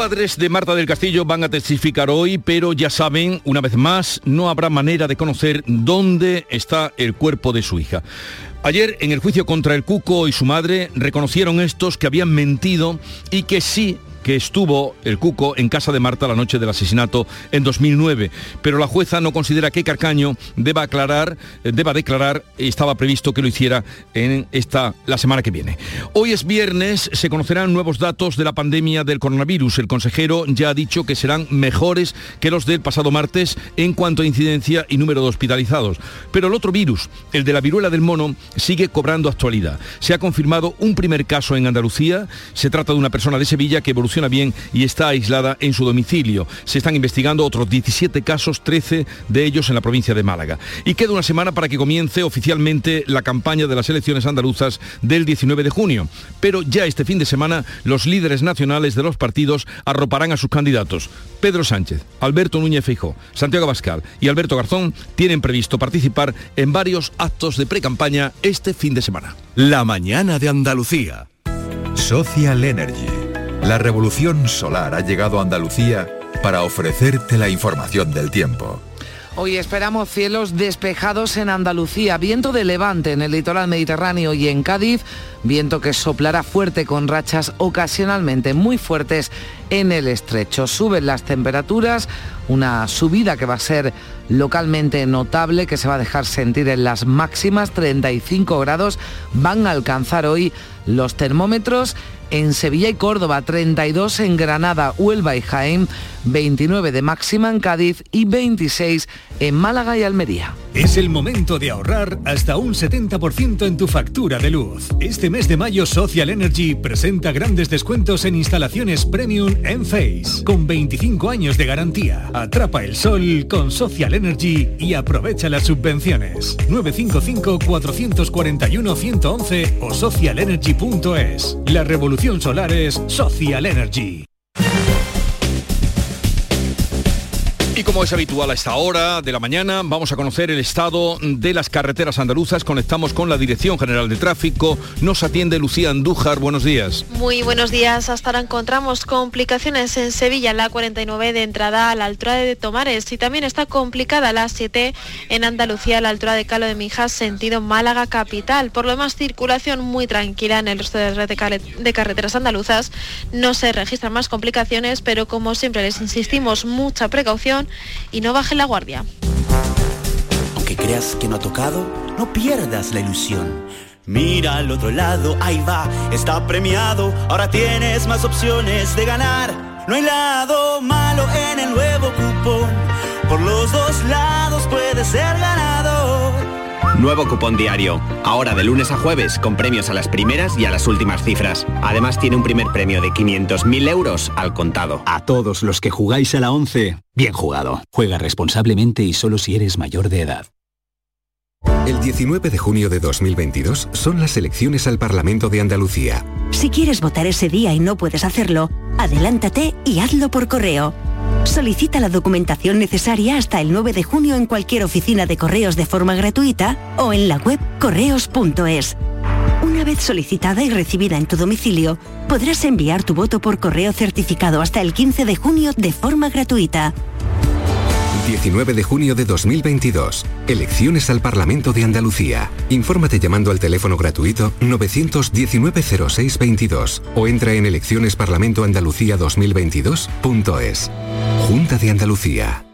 Padres de Marta del Castillo van a testificar hoy, pero ya saben, una vez más, no habrá manera de conocer dónde está el cuerpo de su hija. Ayer, en el juicio contra el Cuco y su madre, reconocieron estos que habían mentido y que sí que estuvo el Cuco en casa de Marta la noche del asesinato en 2009, pero la jueza no considera que Carcaño deba aclarar, eh, deba declarar, estaba previsto que lo hiciera en esta la semana que viene. Hoy es viernes, se conocerán nuevos datos de la pandemia del coronavirus. El consejero ya ha dicho que serán mejores que los del pasado martes en cuanto a incidencia y número de hospitalizados. Pero el otro virus, el de la viruela del mono, sigue cobrando actualidad. Se ha confirmado un primer caso en Andalucía. Se trata de una persona de Sevilla que evoluciona funciona bien y está aislada en su domicilio. Se están investigando otros 17 casos, 13 de ellos en la provincia de Málaga. Y queda una semana para que comience oficialmente la campaña de las elecciones andaluzas del 19 de junio. Pero ya este fin de semana los líderes nacionales de los partidos arroparán a sus candidatos. Pedro Sánchez, Alberto Núñez Feijó, Santiago Abascal y Alberto Garzón tienen previsto participar en varios actos de pre-campaña este fin de semana. La mañana de Andalucía. Social Energy. La revolución solar ha llegado a Andalucía para ofrecerte la información del tiempo. Hoy esperamos cielos despejados en Andalucía, viento de levante en el litoral mediterráneo y en Cádiz, viento que soplará fuerte con rachas ocasionalmente muy fuertes en el estrecho. Suben las temperaturas, una subida que va a ser localmente notable, que se va a dejar sentir en las máximas 35 grados, van a alcanzar hoy los termómetros en Sevilla y Córdoba, 32 en Granada, Huelva y Jaén, 29 de máxima en Cádiz y 26 en Málaga y Almería. Es el momento de ahorrar hasta un 70% en tu factura de luz. Este mes de mayo Social Energy presenta grandes descuentos en instalaciones premium en Face, con 25 años de garantía. Atrapa el sol con Social Energy y aprovecha las subvenciones. 955-441-111 o socialenergy.es. La revolución solar es Social Energy. Y como es habitual a esta hora de la mañana, vamos a conocer el estado de las carreteras andaluzas. Conectamos con la Dirección General de Tráfico. Nos atiende Lucía Andújar. Buenos días. Muy buenos días. Hasta ahora encontramos complicaciones en Sevilla, la 49 de entrada a la altura de Tomares. Y también está complicada la 7 en Andalucía, a la altura de Calo de Mijas, sentido Málaga capital. Por lo demás, circulación muy tranquila en el resto de red de carreteras andaluzas. No se registran más complicaciones, pero como siempre les insistimos, mucha precaución y no baje la guardia. Aunque creas que no ha tocado, no pierdas la ilusión. Mira al otro lado, ahí va, está premiado. Ahora tienes más opciones de ganar. No hay lado malo en el nuevo cupón. Por los dos lados puedes ser ganador. Nuevo cupón diario. Ahora de lunes a jueves con premios a las primeras y a las últimas cifras. Además tiene un primer premio de 500.000 euros al contado. A todos los que jugáis a la 11, bien jugado. Juega responsablemente y solo si eres mayor de edad. El 19 de junio de 2022 son las elecciones al Parlamento de Andalucía. Si quieres votar ese día y no puedes hacerlo, adelántate y hazlo por correo. Solicita la documentación necesaria hasta el 9 de junio en cualquier oficina de correos de forma gratuita o en la web correos.es. Una vez solicitada y recibida en tu domicilio, podrás enviar tu voto por correo certificado hasta el 15 de junio de forma gratuita. 19 de junio de 2022. Elecciones al Parlamento de Andalucía. Infórmate llamando al teléfono gratuito 919-0622 o entra en eleccionesparlamentoandalucía2022.es. Junta de Andalucía.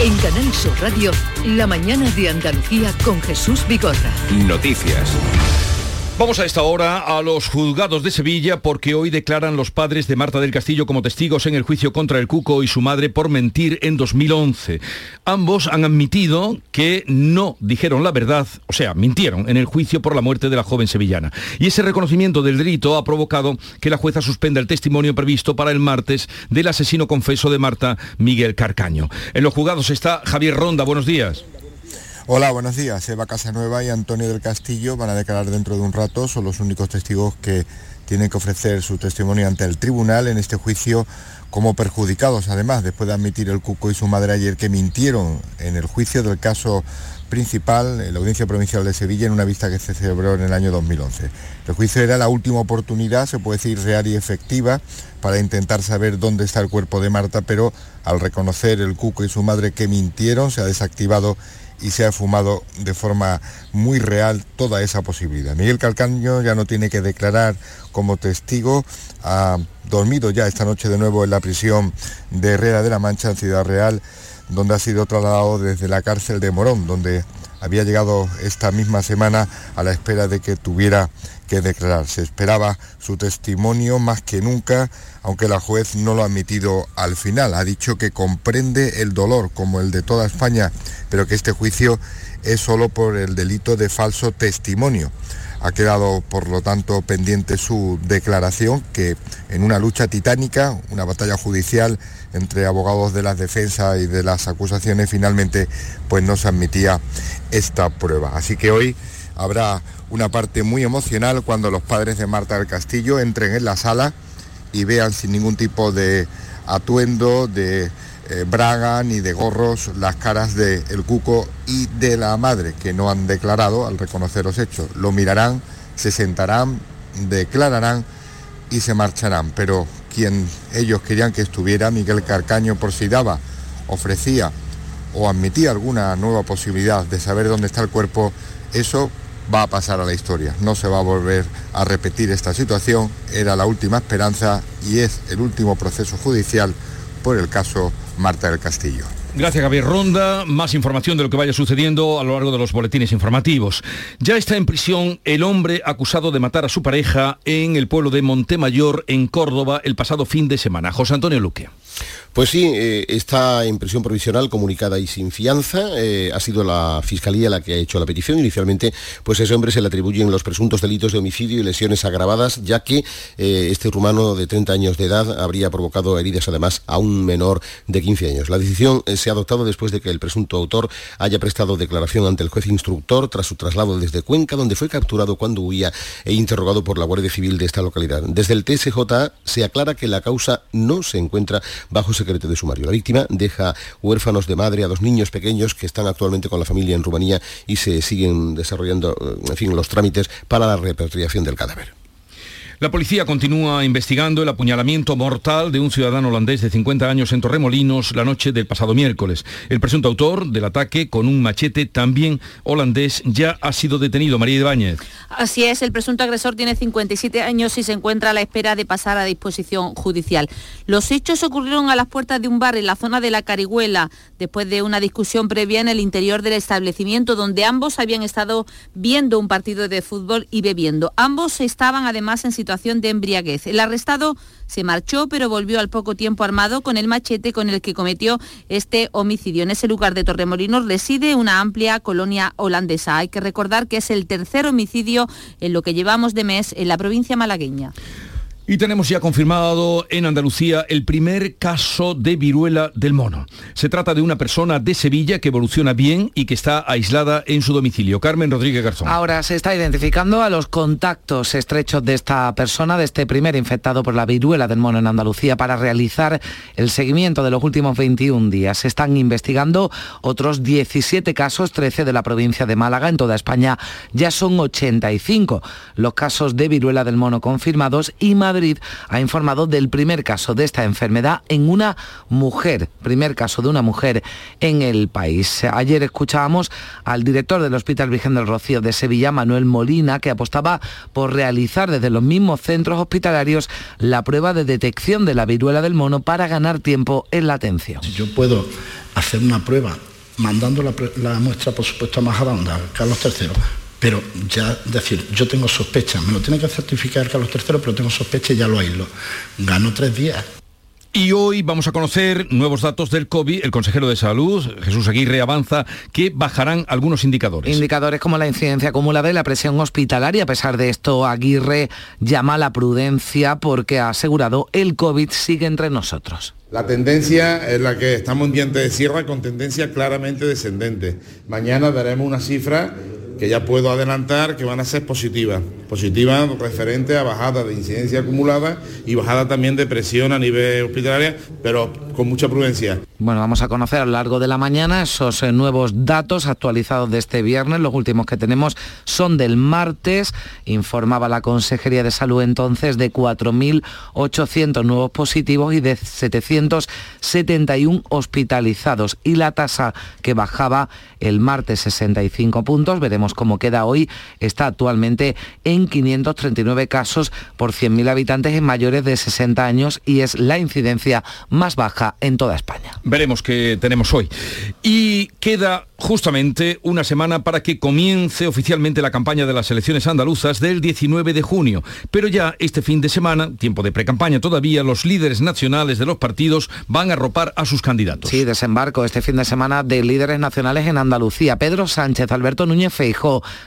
En Canal Sur Radio, la mañana de Andalucía con Jesús Vigorra. Noticias. Vamos a esta hora a los juzgados de Sevilla porque hoy declaran los padres de Marta del Castillo como testigos en el juicio contra el Cuco y su madre por mentir en 2011. Ambos han admitido que no dijeron la verdad, o sea, mintieron en el juicio por la muerte de la joven sevillana. Y ese reconocimiento del delito ha provocado que la jueza suspenda el testimonio previsto para el martes del asesino confeso de Marta, Miguel Carcaño. En los juzgados está Javier Ronda. Buenos días. Hola, buenos días. Eva Casanueva y Antonio del Castillo van a declarar dentro de un rato. Son los únicos testigos que tienen que ofrecer su testimonio ante el tribunal en este juicio como perjudicados, además, después de admitir el Cuco y su madre ayer que mintieron en el juicio del caso principal en la Audiencia Provincial de Sevilla en una vista que se celebró en el año 2011. El juicio era la última oportunidad, se puede decir real y efectiva, para intentar saber dónde está el cuerpo de Marta, pero al reconocer el Cuco y su madre que mintieron, se ha desactivado y se ha fumado de forma muy real toda esa posibilidad. Miguel Calcaño ya no tiene que declarar como testigo, ha dormido ya esta noche de nuevo en la prisión de Herrera de la Mancha, en Ciudad Real, donde ha sido trasladado desde la cárcel de Morón, donde había llegado esta misma semana a la espera de que tuviera que declarar. Se esperaba su testimonio más que nunca, aunque la juez no lo ha admitido al final. Ha dicho que comprende el dolor como el de toda España, pero que este juicio es solo por el delito de falso testimonio. Ha quedado, por lo tanto, pendiente su declaración, que en una lucha titánica, una batalla judicial entre abogados de las defensas y de las acusaciones, finalmente pues no se admitía esta prueba. Así que hoy habrá una parte muy emocional cuando los padres de Marta del Castillo entren en la sala y vean sin ningún tipo de atuendo, de eh, braga ni de gorros las caras de el cuco y de la madre que no han declarado al reconocer los hechos. Lo mirarán, se sentarán, declararán y se marcharán. Pero quien ellos querían que estuviera, Miguel Carcaño, por si daba, ofrecía o admitía alguna nueva posibilidad de saber dónde está el cuerpo, eso va a pasar a la historia. No se va a volver a repetir esta situación. Era la última esperanza y es el último proceso judicial por el caso Marta del Castillo. Gracias, Javier Ronda. Más información de lo que vaya sucediendo a lo largo de los boletines informativos. Ya está en prisión el hombre acusado de matar a su pareja en el pueblo de Montemayor, en Córdoba, el pasado fin de semana. José Antonio Luque. Pues sí, eh, está en prisión provisional comunicada y sin fianza. Eh, ha sido la Fiscalía la que ha hecho la petición. Inicialmente, pues a ese hombre se le atribuyen los presuntos delitos de homicidio y lesiones agravadas, ya que eh, este rumano de 30 años de edad habría provocado heridas además a un menor de 15 años. La decisión se ha adoptado después de que el presunto autor haya prestado declaración ante el juez instructor tras su traslado desde Cuenca, donde fue capturado cuando huía e interrogado por la Guardia Civil de esta localidad. Desde el TSJ se aclara que la causa no se encuentra bajo secreto de sumario. La víctima deja huérfanos de madre a dos niños pequeños que están actualmente con la familia en Rumanía y se siguen desarrollando, en fin, los trámites para la repatriación del cadáver. La policía continúa investigando el apuñalamiento mortal de un ciudadano holandés de 50 años en Torremolinos la noche del pasado miércoles. El presunto autor del ataque con un machete también holandés ya ha sido detenido. María Ibáñez. Así es, el presunto agresor tiene 57 años y se encuentra a la espera de pasar a disposición judicial. Los hechos ocurrieron a las puertas de un bar en la zona de la Carihuela, después de una discusión previa en el interior del establecimiento donde ambos habían estado viendo un partido de fútbol y bebiendo. Ambos estaban además en situación de embriaguez. El arrestado se marchó, pero volvió al poco tiempo armado con el machete con el que cometió este homicidio. En ese lugar de Torremolinos reside una amplia colonia holandesa. Hay que recordar que es el tercer homicidio en lo que llevamos de mes en la provincia malagueña. Y tenemos ya confirmado en Andalucía el primer caso de viruela del mono. Se trata de una persona de Sevilla que evoluciona bien y que está aislada en su domicilio. Carmen Rodríguez Garzón. Ahora se está identificando a los contactos estrechos de esta persona, de este primer infectado por la viruela del mono en Andalucía, para realizar el seguimiento de los últimos 21 días. Se están investigando otros 17 casos, 13 de la provincia de Málaga. En toda España ya son 85 los casos de viruela del mono confirmados y más Madrid ha informado del primer caso de esta enfermedad en una mujer, primer caso de una mujer en el país. Ayer escuchábamos al director del Hospital Virgen del Rocío de Sevilla, Manuel Molina, que apostaba por realizar desde los mismos centros hospitalarios la prueba de detección de la viruela del mono para ganar tiempo en la atención. Yo puedo hacer una prueba mandando la, muestra, por supuesto, a Majadahonda, Carlos III, pero ya decir, yo tengo sospecha, me lo tiene que certificar Carlos III, pero tengo sospecha y ya lo aíslo. Gano tres días. Y hoy vamos a conocer nuevos datos del COVID. El consejero de Salud, Jesús Aguirre, avanza que bajarán algunos indicadores. Indicadores como la incidencia acumulada y la presión hospitalaria. A pesar de esto, Aguirre llama a la prudencia porque ha asegurado el COVID sigue entre nosotros. La tendencia es la que estamos en diente de sierra con tendencia claramente descendente. Mañana daremos una cifra que ya puedo adelantar que van a ser positivas. Positivas referente a bajada de incidencia acumulada y bajada también de presión a nivel hospitalario, pero con mucha prudencia. Bueno, vamos a conocer a lo largo de la mañana esos eh, nuevos datos actualizados de este viernes. Los últimos que tenemos son del martes. Informaba la Consejería de Salud entonces de 4.800 nuevos positivos y de 771 hospitalizados. Y la tasa que bajaba el martes 65 puntos, veremos cómo queda hoy, está actualmente en 539 casos por 100.000 habitantes en mayores de 60 años y es la incidencia más baja en toda España. Veremos qué tenemos hoy. Y queda justamente una semana para que comience oficialmente la campaña de las elecciones andaluzas del 19 de junio. Pero ya este fin de semana, tiempo de precampaña todavía, los líderes nacionales de los partidos van a ropar a sus candidatos. Sí, desembarco este fin de semana de líderes nacionales en Andalucía. Pedro Sánchez, Alberto Núñez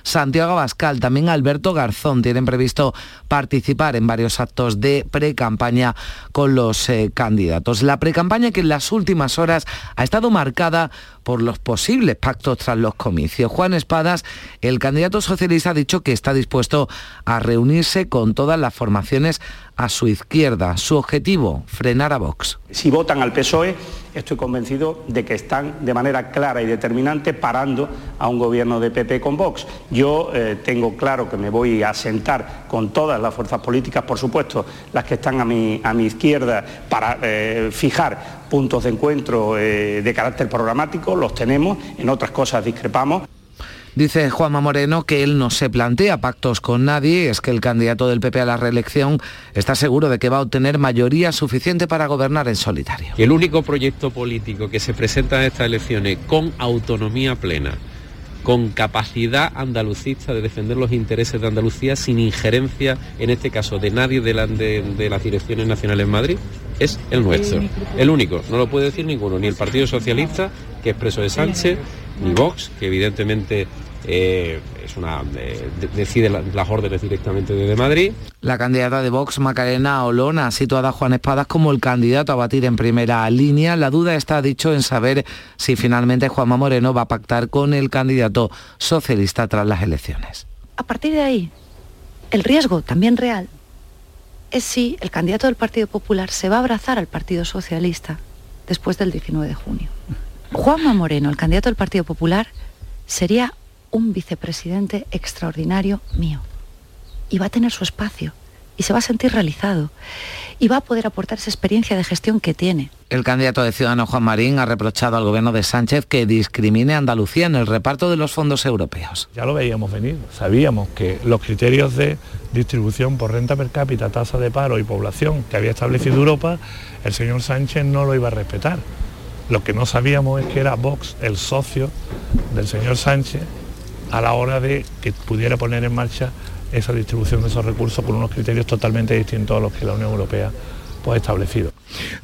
Santiago Abascal, también Alberto Garzón tienen previsto participar en varios actos de precampaña con los eh, candidatos. La precampaña que en las últimas horas ha estado marcada por los posibles pactos tras los comicios. Juan Espadas, el candidato socialista, ha dicho que está dispuesto a reunirse con todas las formaciones a su izquierda. Su objetivo, frenar a Vox. Si votan al PSOE, estoy convencido de que están de manera clara y determinante parando a un gobierno de PP con Vox. Yo eh, tengo claro que me voy a sentar con todas las fuerzas políticas, por supuesto, las que están a mi, a mi izquierda, para eh, fijar puntos de encuentro eh, de carácter programático, los tenemos, en otras cosas discrepamos. Dice Juanma Moreno que él no se plantea pactos con nadie, es que el candidato del PP a la reelección está seguro de que va a obtener mayoría suficiente para gobernar en solitario. El único proyecto político que se presenta en estas elecciones con autonomía plena, con capacidad andalucista de defender los intereses de Andalucía sin injerencia, en este caso, de nadie de, la, de, de las direcciones nacionales en Madrid, es el nuestro. El único, no lo puede decir ninguno, ni el Partido Socialista, que es preso de Sánchez, ni Vox, que evidentemente eh, es una eh, decide la, las órdenes directamente desde Madrid. La candidata de Vox, Macarena Olona, ha situado a Juan Espadas como el candidato a batir en primera línea. La duda está, dicho, en saber si finalmente Juanma Moreno va a pactar con el candidato socialista tras las elecciones. A partir de ahí, el riesgo también real es si el candidato del Partido Popular se va a abrazar al Partido Socialista después del 19 de junio. Juanma Moreno, el candidato del Partido Popular, sería un vicepresidente extraordinario mío. Y va a tener su espacio y se va a sentir realizado y va a poder aportar esa experiencia de gestión que tiene. El candidato de Ciudadanos Juan Marín ha reprochado al gobierno de Sánchez que discrimine a Andalucía en el reparto de los fondos europeos. Ya lo veíamos venir, sabíamos que los criterios de distribución por renta per cápita, tasa de paro y población que había establecido Europa, el señor Sánchez no lo iba a respetar. Lo que no sabíamos es que era Vox el socio del señor Sánchez a la hora de que pudiera poner en marcha esa distribución de esos recursos con unos criterios totalmente distintos a los que la Unión Europea pues, establecido.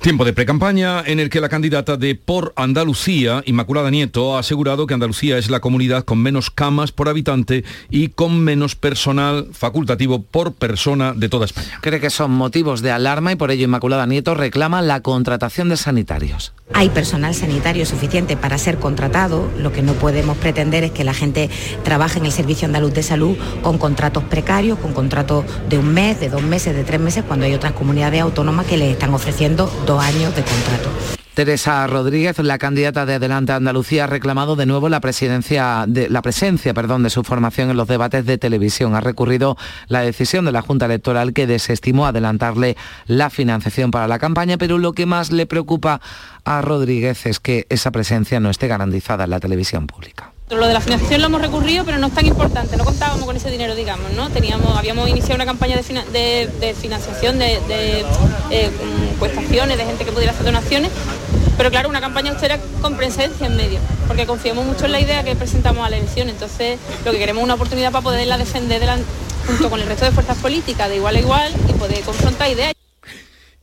Tiempo de precampaña en el que la candidata de Por Andalucía, Inmaculada Nieto, ha asegurado que Andalucía es la comunidad con menos camas por habitante y con menos personal facultativo por persona de toda España. Cree que son motivos de alarma y por ello Inmaculada Nieto reclama la contratación de sanitarios. Hay personal sanitario suficiente para ser contratado, lo que no podemos pretender es que la gente trabaje en el Servicio Andaluz de Salud con contratos precarios, con contratos de un mes, de dos meses, de tres meses, cuando hay otras comunidades autónomas que les están ofreciendo dos años de contrato. Teresa Rodríguez, la candidata de Adelante Andalucía, ha reclamado de nuevo la presidencia de, la presencia perdón, de su formación en los debates de televisión. Ha recurrido la decisión de la Junta Electoral que desestimó adelantarle la financiación para la campaña, pero lo que más le preocupa a Rodríguez es que esa presencia no esté garantizada en la televisión pública. Lo de la financiación lo hemos recurrido, pero no es tan importante, no contábamos con ese dinero, digamos, ¿no? Teníamos, habíamos iniciado una campaña de, fina, de, de financiación, de, de eh, cuestaciones, de gente que pudiera hacer donaciones, pero claro, una campaña austera con presencia en medio, porque confiamos mucho en la idea que presentamos a la elección, entonces lo que queremos es una oportunidad para poderla defender de la, junto con el resto de fuerzas políticas, de igual a igual, y poder confrontar ideas.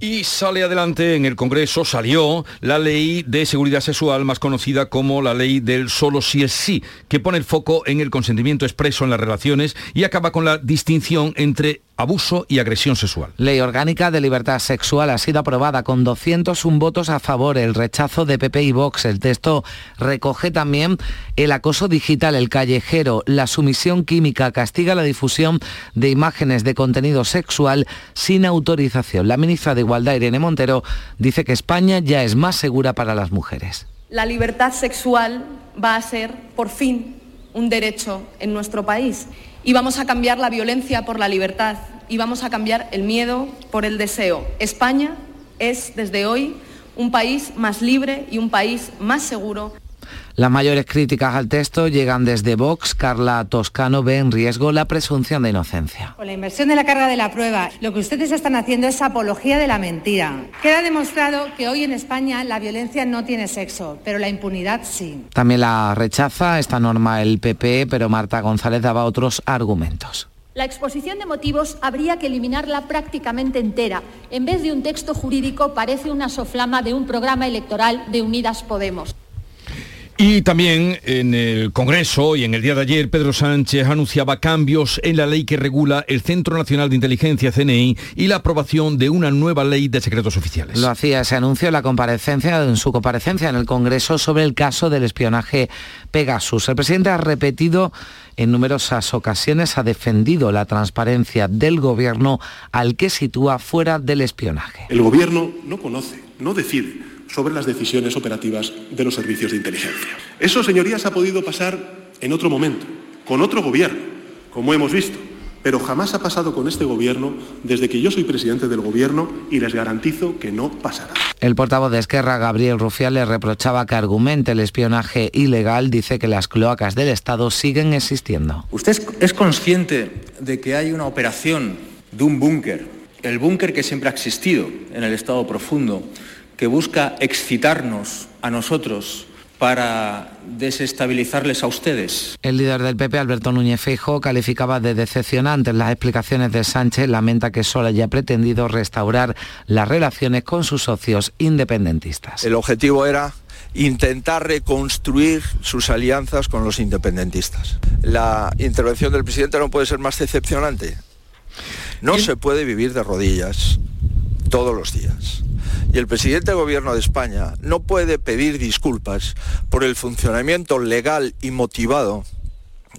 Y sale adelante en el Congreso, salió la ley de seguridad sexual más conocida como la ley del solo si es sí, que pone el foco en el consentimiento expreso en las relaciones y acaba con la distinción entre abuso y agresión sexual. Ley orgánica de libertad sexual ha sido aprobada con 201 votos a favor, el rechazo de PP y Vox. El texto recoge también el acoso digital, el callejero, la sumisión química, castiga la difusión de imágenes de contenido sexual sin autorización. La ministra de Igualdad, Irene Montero, dice que España ya es más segura para las mujeres. La libertad sexual va a ser, por fin, un derecho en nuestro país y vamos a cambiar la violencia por la libertad y vamos a cambiar el miedo por el deseo. España es desde hoy un país más libre y un país más seguro. Las mayores críticas al texto llegan desde Vox. Carla Toscano ve en riesgo la presunción de inocencia. Con la inversión de la carga de la prueba, lo que ustedes están haciendo es apología de la mentira. Queda demostrado que hoy en España la violencia no tiene sexo, pero la impunidad sí. También la rechaza esta norma el PP, pero Marta González daba otros argumentos. La exposición de motivos habría que eliminarla prácticamente entera. En vez de un texto jurídico parece una soflama de un programa electoral de Unidas Podemos. Y también en el Congreso y en el día de ayer Pedro Sánchez anunciaba cambios en la ley que regula el Centro Nacional de Inteligencia CNI y la aprobación de una nueva ley de secretos oficiales. Lo hacía ese anuncio en la comparecencia en su comparecencia en el Congreso sobre el caso del espionaje Pegasus. El presidente ha repetido en numerosas ocasiones ha defendido la transparencia del gobierno al que sitúa fuera del espionaje. El gobierno no conoce, no decide sobre las decisiones operativas de los servicios de inteligencia. Eso, señorías, ha podido pasar en otro momento, con otro gobierno, como hemos visto, pero jamás ha pasado con este gobierno desde que yo soy presidente del gobierno y les garantizo que no pasará. El portavoz de Esquerra, Gabriel Rufián, le reprochaba que argumente el espionaje ilegal, dice que las cloacas del Estado siguen existiendo. ¿Usted es consciente de que hay una operación de un búnker, el búnker que siempre ha existido en el Estado profundo, que busca excitarnos a nosotros para desestabilizarles a ustedes. El líder del PP, Alberto Núñez Feijóo, calificaba de decepcionantes las explicaciones de Sánchez, lamenta que solo haya pretendido restaurar las relaciones con sus socios independentistas. El objetivo era intentar reconstruir sus alianzas con los independentistas. La intervención del presidente no puede ser más decepcionante. No se puede vivir de rodillas todos los días. Y el presidente del Gobierno de España no puede pedir disculpas por el funcionamiento legal y motivado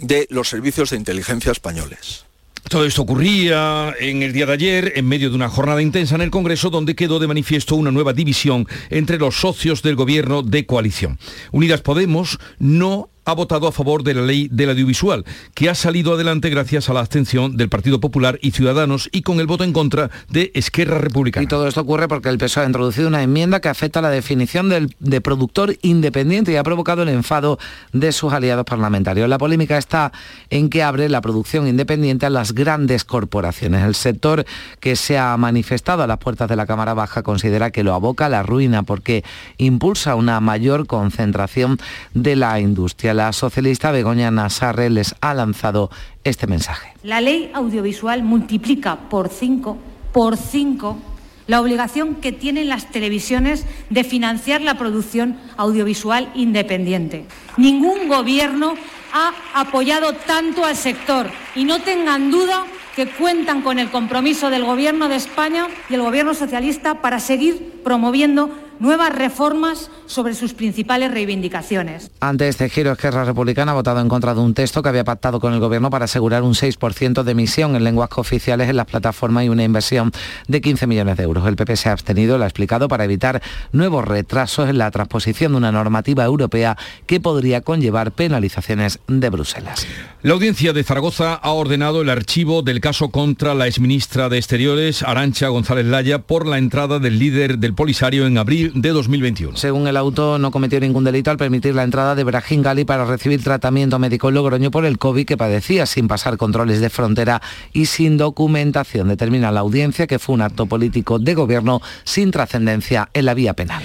de los servicios de inteligencia españoles. Todo esto ocurría en el día de ayer, en medio de una jornada intensa en el Congreso, donde quedó de manifiesto una nueva división entre los socios del gobierno de coalición. Unidas Podemos no ha votado a favor de la ley del audiovisual, que ha salido adelante gracias a la abstención del Partido Popular y Ciudadanos y con el voto en contra de Esquerra Republicana. Y todo esto ocurre porque el PSOE ha introducido una enmienda que afecta la definición del, de productor independiente y ha provocado el enfado de sus aliados parlamentarios. La polémica está en que abre la producción independiente a las grandes corporaciones. El sector que se ha manifestado a las puertas de la Cámara Baja considera que lo aboca a la ruina porque impulsa una mayor concentración de la industria la socialista Begoña Nasarre les ha lanzado este mensaje. La ley audiovisual multiplica por cinco, por cinco, la obligación que tienen las televisiones de financiar la producción audiovisual independiente. Ningún gobierno ha apoyado tanto al sector y no tengan duda que cuentan con el compromiso del Gobierno de España y el Gobierno socialista para seguir promoviendo nuevas reformas sobre sus principales reivindicaciones. Ante este giro, Esquerra Republicana ha votado en contra de un texto que había pactado con el Gobierno para asegurar un 6% de emisión en lenguas oficiales en las plataformas y una inversión de 15 millones de euros. El PP se ha abstenido, lo ha explicado, para evitar nuevos retrasos en la transposición de una normativa europea que podría conllevar penalizaciones de Bruselas. La audiencia de Zaragoza ha ordenado el archivo del caso contra la exministra de Exteriores, Arancha González Laya, por la entrada del líder del Polisario en abril de 2021. Según el auto, no cometió ningún delito al permitir la entrada de Brahim Gali para recibir tratamiento médico en Logroño por el COVID que padecía sin pasar controles de frontera y sin documentación. Determina la audiencia que fue un acto político de gobierno sin trascendencia en la vía penal.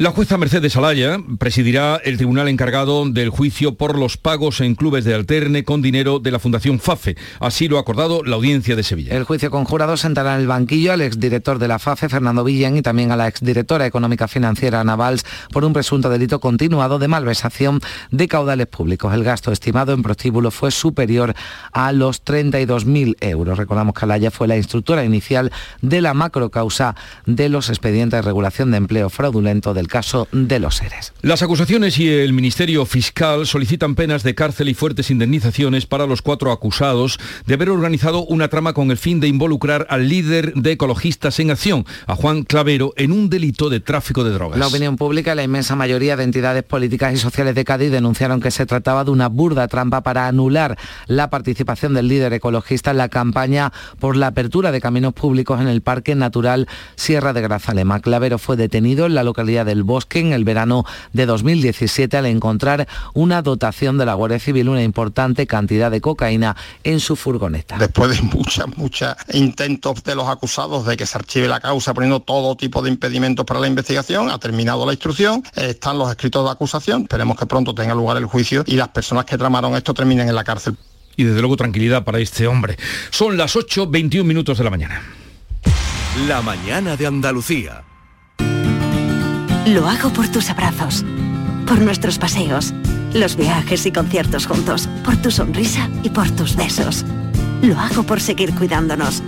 La jueza Mercedes Alaya presidirá el tribunal encargado del juicio por los pagos en clubes de alterne con dinero de la Fundación FAFE. Así lo ha acordado la audiencia de Sevilla. El juicio conjurado sentará en el banquillo al exdirector de la FAFE, Fernando Villén, y también a la exdirectora económica financiera, Ana Valls, por un presunto delito continuado de malversación de caudales públicos. El gasto estimado en prostíbulo fue superior a los 32.000 euros. Recordamos que Alaya fue la instructora inicial de la macrocausa de los expedientes de regulación de empleo fraudulento del caso de los seres. Las acusaciones y el Ministerio Fiscal solicitan penas de cárcel y fuertes indemnizaciones para los cuatro acusados de haber organizado una trama con el fin de involucrar al líder de Ecologistas en Acción, a Juan Clavero, en un delito de tráfico de drogas. La opinión pública y la inmensa mayoría de entidades políticas y sociales de Cádiz denunciaron que se trataba de una burda trampa para anular la participación del líder ecologista en la campaña por la apertura de caminos públicos en el Parque Natural Sierra de Grazalema. Clavero fue detenido en la localidad de Bosque en el verano de 2017 al encontrar una dotación de la Guardia Civil, una importante cantidad de cocaína en su furgoneta. Después de muchas, muchas intentos de los acusados de que se archive la causa poniendo todo tipo de impedimentos para la investigación, ha terminado la instrucción, están los escritos de acusación, esperemos que pronto tenga lugar el juicio y las personas que tramaron esto terminen en la cárcel. Y desde luego tranquilidad para este hombre. Son las 8.21 minutos de la mañana. La mañana de Andalucía. Lo hago por tus abrazos, por nuestros paseos, los viajes y conciertos juntos, por tu sonrisa y por tus besos. Lo hago por seguir cuidándonos.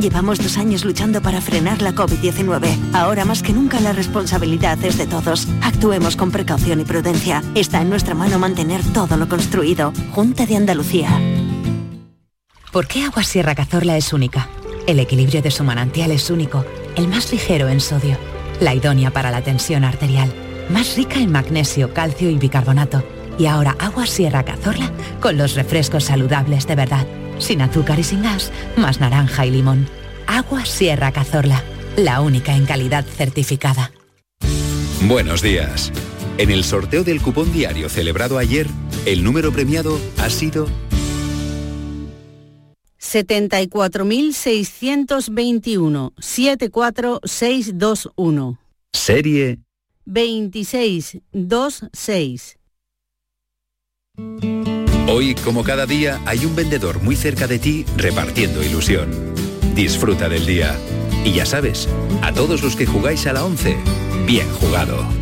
Llevamos dos años luchando para frenar la COVID-19. Ahora más que nunca la responsabilidad es de todos. Actuemos con precaución y prudencia. Está en nuestra mano mantener todo lo construido. Junta de Andalucía. ¿Por qué Agua Sierra Cazorla es única? El equilibrio de su manantial es único, el más ligero en sodio la idónea para la tensión arterial, más rica en magnesio, calcio y bicarbonato. Y ahora agua Sierra Cazorla con los refrescos saludables de verdad, sin azúcar y sin gas, más naranja y limón. Agua Sierra Cazorla, la única en calidad certificada. Buenos días. En el sorteo del cupón diario celebrado ayer, el número premiado ha sido 74.621 74621. Serie 2626. Hoy, como cada día, hay un vendedor muy cerca de ti repartiendo ilusión. Disfruta del día. Y ya sabes, a todos los que jugáis a la 11, bien jugado.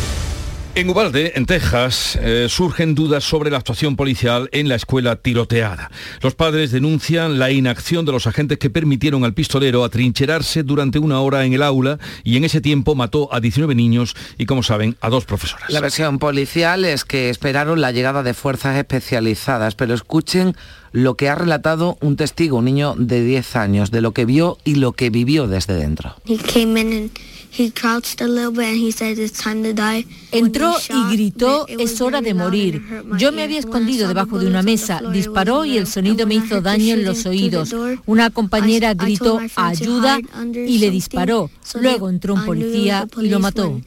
En Ubalde, en Texas, eh, surgen dudas sobre la actuación policial en la escuela tiroteada. Los padres denuncian la inacción de los agentes que permitieron al pistolero atrincherarse durante una hora en el aula y en ese tiempo mató a 19 niños y, como saben, a dos profesoras. La versión policial es que esperaron la llegada de fuerzas especializadas, pero escuchen lo que ha relatado un testigo, un niño de 10 años, de lo que vio y lo que vivió desde dentro. Entró y gritó, es hora de morir. Yo me había escondido debajo de una mesa, disparó y el sonido me hizo daño en los oídos. Una compañera gritó, ayuda, y le disparó. Luego entró un policía y lo mató.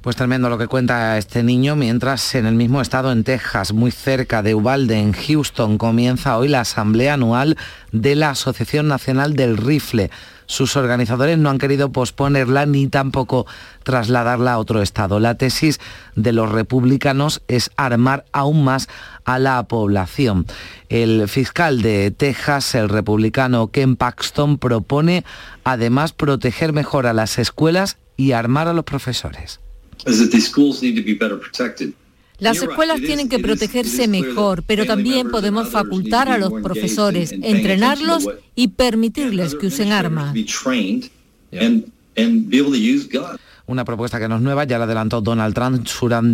Pues tremendo lo que cuenta este niño, mientras en el mismo estado en Texas, muy cerca de Uvalde, en Houston, comienza hoy la asamblea anual de la Asociación Nacional del Rifle. Sus organizadores no han querido posponerla ni tampoco trasladarla a otro estado. La tesis de los republicanos es armar aún más a la población. El fiscal de Texas, el republicano Ken Paxton, propone además proteger mejor a las escuelas y armar a los profesores. Las escuelas tienen que protegerse mejor, pero también podemos facultar a los profesores, entrenarlos y permitirles que usen armas. Una propuesta que no es nueva, ya la adelantó Donald Trump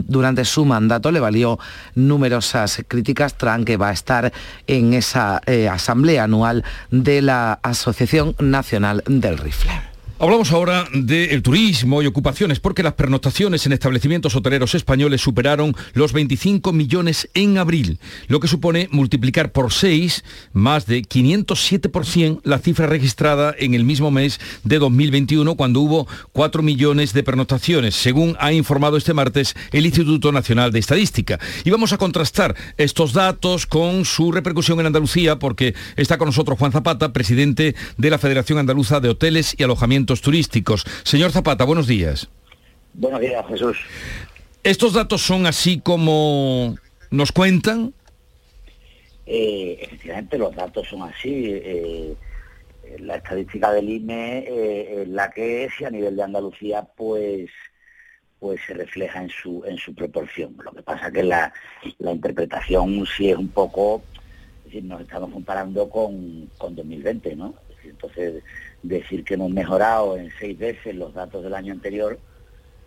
durante su mandato, le valió numerosas críticas. Trump que va a estar en esa eh, asamblea anual de la Asociación Nacional del Rifle. Hablamos ahora del turismo y ocupaciones porque las pernoctaciones en establecimientos hoteleros españoles superaron los 25 millones en abril, lo que supone multiplicar por 6, más de 507% la cifra registrada en el mismo mes de 2021 cuando hubo 4 millones de pernoctaciones, según ha informado este martes el Instituto Nacional de Estadística. Y vamos a contrastar estos datos con su repercusión en Andalucía porque está con nosotros Juan Zapata, presidente de la Federación Andaluza de Hoteles y Alojamientos turísticos. Señor Zapata, buenos días. Buenos días, Jesús. ¿Estos datos son así como nos cuentan? Eh, efectivamente, los datos son así. Eh, la estadística del INE eh, es la que es y a nivel de Andalucía, pues pues se refleja en su en su proporción. Lo que pasa que la, la interpretación sí es un poco, es decir, nos estamos comparando con, con 2020, ¿no? entonces decir que hemos mejorado en seis veces los datos del año anterior,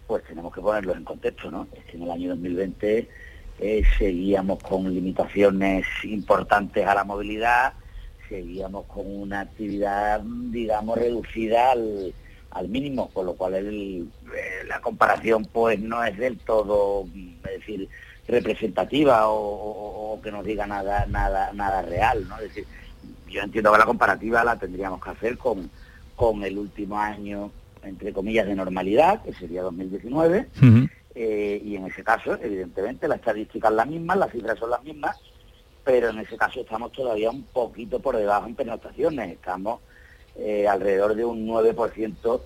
pues tenemos que ponerlos en contexto, ¿no? Es que en el año 2020 eh, seguíamos con limitaciones importantes a la movilidad, seguíamos con una actividad, digamos, reducida al, mínimo, con lo cual eh, la comparación pues no es del todo, es decir, representativa o, o, que nos diga nada, nada, nada real, ¿no? Es decir, yo entiendo que la comparativa la tendríamos que hacer con, con el último año, entre comillas, de normalidad, que sería 2019, eh, y en ese caso, evidentemente, la estadística es la misma, las cifras son las mismas, pero en ese caso estamos todavía un poquito por debajo en pernoctaciones, estamos eh, alrededor de un 9%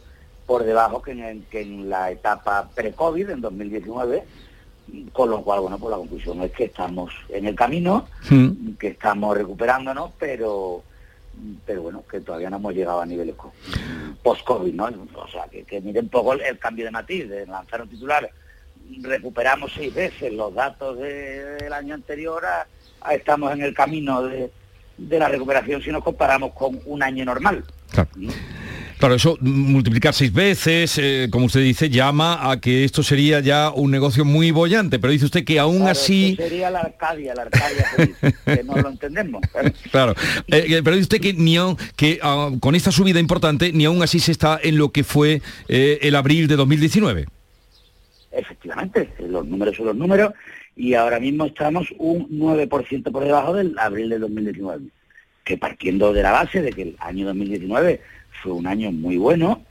por debajo que en, que en la etapa pre-COVID, en 2019, con lo cual, bueno, pues la conclusión es que estamos en el camino, que estamos recuperándonos, pero pero bueno, que todavía no hemos llegado a niveles post-COVID, ¿no? O sea, que, que miren un poco el, cambio de matiz, de lanzar un titular, recuperamos seis veces los datos del año anterior, a, estamos en el camino de, de la recuperación si nos comparamos con un año normal. Claro, eso multiplicar seis veces, eh, como usted dice, llama a que esto sería ya un negocio muy bollante, pero dice usted que aún así... Sería la Arcadia, la Arcadia, que no lo entendemos. Claro, eh, eh, pero dice usted que, ni que ah, con esta subida importante, ni aún así se está en lo que fue el abril de 2019. Efectivamente, los números son los números y ahora mismo estamos un 9% por debajo del abril de 2019, que partiendo de la base de que el año 2019 fue un año muy bueno,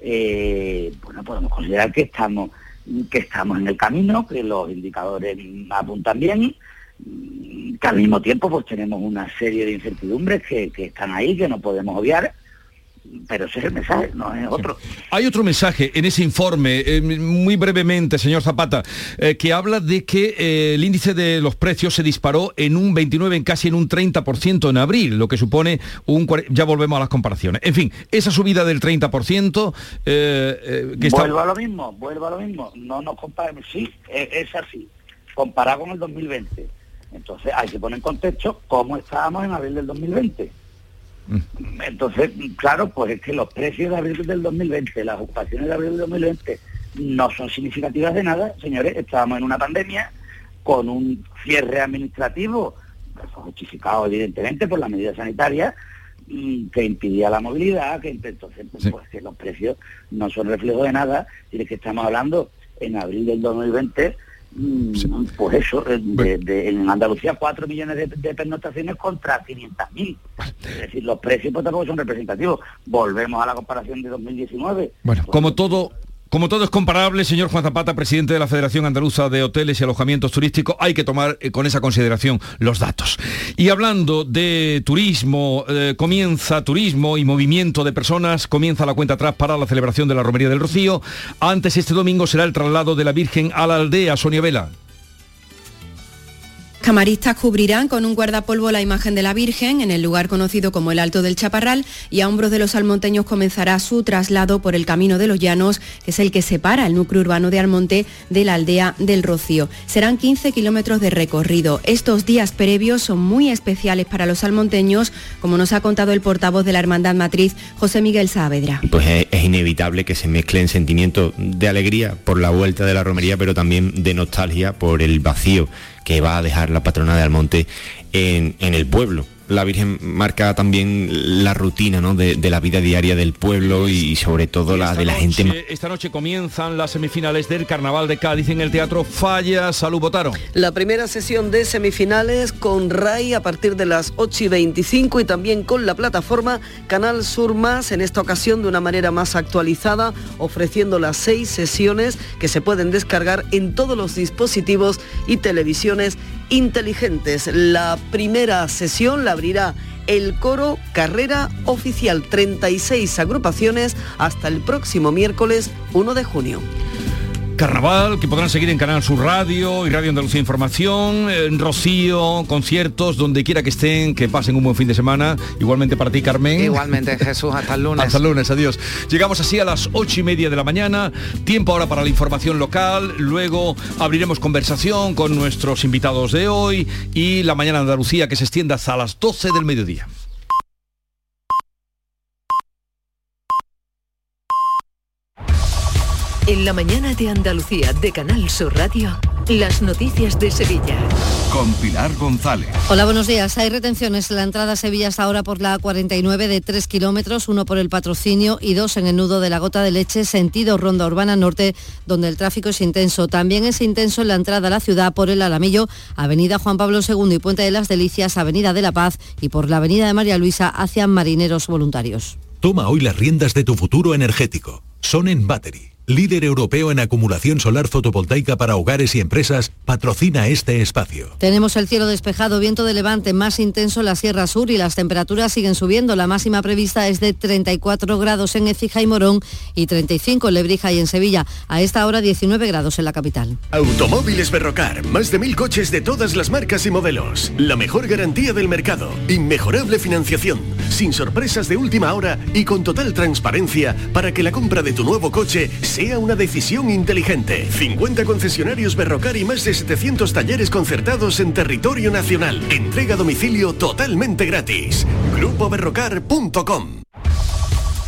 eh, bueno, podemos considerar que estamos, que estamos en el camino, que los indicadores apuntan bien, que al mismo tiempo pues tenemos una serie de incertidumbres que, que están ahí, que no podemos obviar, pero ese es el mensaje, no es otro. Hay otro mensaje en ese informe, eh, muy brevemente, señor Zapata, eh, que habla de que eh, el índice de los precios se disparó en un 29, en casi en un 30% en abril, lo que supone un... Ya volvemos a las comparaciones. En fin, esa subida del 30%... que está... Vuelvo a lo mismo, vuelvo a lo mismo. No nos comparemos, sí, es, es así, comparado con el 2020. Entonces hay que poner en contexto cómo estábamos en abril del 2020 entonces, claro, pues es que los precios de abril del 2020, las ocupaciones de abril del 2020 no son significativas de nada, señores, estábamos en una pandemia con un cierre administrativo, justificado evidentemente por la medida sanitaria, mm, que impidía la movilidad, que entonces pues, pues, que los precios no son reflejo de nada, y de que estamos hablando en abril del 2020 Mm, pues eso, en Andalucía 4 millones de, de pernoctaciones contra 500.000. Es decir, los precios pues, tampoco son representativos. Volvemos a la comparación de 2019. Bueno, pues, como todo como todo es comparable, señor Juan Zapata, presidente de la Federación Andaluza de Hoteles y Alojamientos Turísticos, hay que tomar eh, con esa consideración los datos. Y hablando de turismo, eh, comienza turismo y movimiento de personas, comienza la cuenta atrás para la celebración de la Romería del Rocío. Antes este domingo será el traslado de la Virgen a la aldea Sonia Vela. Camaristas cubrirán con un guardapolvo la imagen de la Virgen en el lugar conocido como el Alto del Chaparral y a hombros de los almonteños comenzará su traslado por el Camino de los Llanos, que es el que separa el núcleo urbano de Almonte de la aldea del Rocío. Serán 15 kilómetros de recorrido. Estos días previos son muy especiales para los almonteños, como nos ha contado el portavoz de la Hermandad Matriz, José Miguel Saavedra. Pues es, inevitable que se mezclen sentimientos de alegría por la vuelta de la romería, pero también de nostalgia por el vacío que va a dejar la patrona de Almonte en, el pueblo. La Virgen marca también la rutina ¿no? de, de la vida diaria del pueblo y sobre todo la de la gente. noche- esta noche comienzan las semifinales del Carnaval de Cádiz en el Teatro Falla. Salud, Botaro. La primera sesión de semifinales con RAI a partir de las 8 y 25 y también con la plataforma Canal Sur Más, en esta ocasión de una manera más actualizada, ofreciendo las seis sesiones que se pueden descargar en todos los dispositivos y televisiones inteligentes. La primera sesión la abrirá el coro Carrera Oficial, 36 agrupaciones hasta el próximo miércoles 1 de junio. Carnaval, que podrán seguir en Canal Sur Radio y Radio Andalucía Información, en Rocío, conciertos, donde quiera que estén, que pasen un buen fin de semana. Igualmente para ti, Carmen. Igualmente, Jesús, hasta el lunes. Hasta el lunes, adiós. Llegamos así a las ocho y media de la mañana. Tiempo ahora para la información local. Luego abriremos conversación con nuestros invitados de hoy y la mañana de Andalucía que se extienda hasta las 12 del mediodía. En la mañana de Andalucía de Canal Sur Radio, las noticias de Sevilla. Con Pilar González. Hola, buenos días. Hay retenciones en la entrada a Sevilla hasta ahora por la A49 de 3 kilómetros, uno por el patrocinio y dos en el nudo de la gota de leche, sentido Ronda Urbana Norte, donde el tráfico es intenso. También es intenso en la entrada a la ciudad por el Alamillo, Avenida Juan Pablo II y Puente de las Delicias, Avenida de la Paz y por la Avenida de María Luisa hacia Marineros Voluntarios. Toma hoy las riendas de tu futuro energético. Sonen Battery, líder europeo en acumulación solar fotovoltaica para hogares y empresas, patrocina este espacio. Tenemos el cielo despejado, viento de levante más intenso en la Sierra Sur y las temperaturas siguen subiendo. La máxima prevista es de 34 grados en Écija y Morón y 35 en Lebrija y en Sevilla. A esta hora 19 grados en la capital. Automóviles Berrocar, más de mil coches de todas las marcas y modelos. La mejor garantía del mercado, inmejorable financiación, sin sorpresas de última hora y con total transparencia para que la compra de tu nuevo coche sea una decisión inteligente. 50 concesionarios Berrocar y más de 700 talleres concertados en territorio nacional. Entrega a domicilio totalmente gratis. GrupoBerrocar.com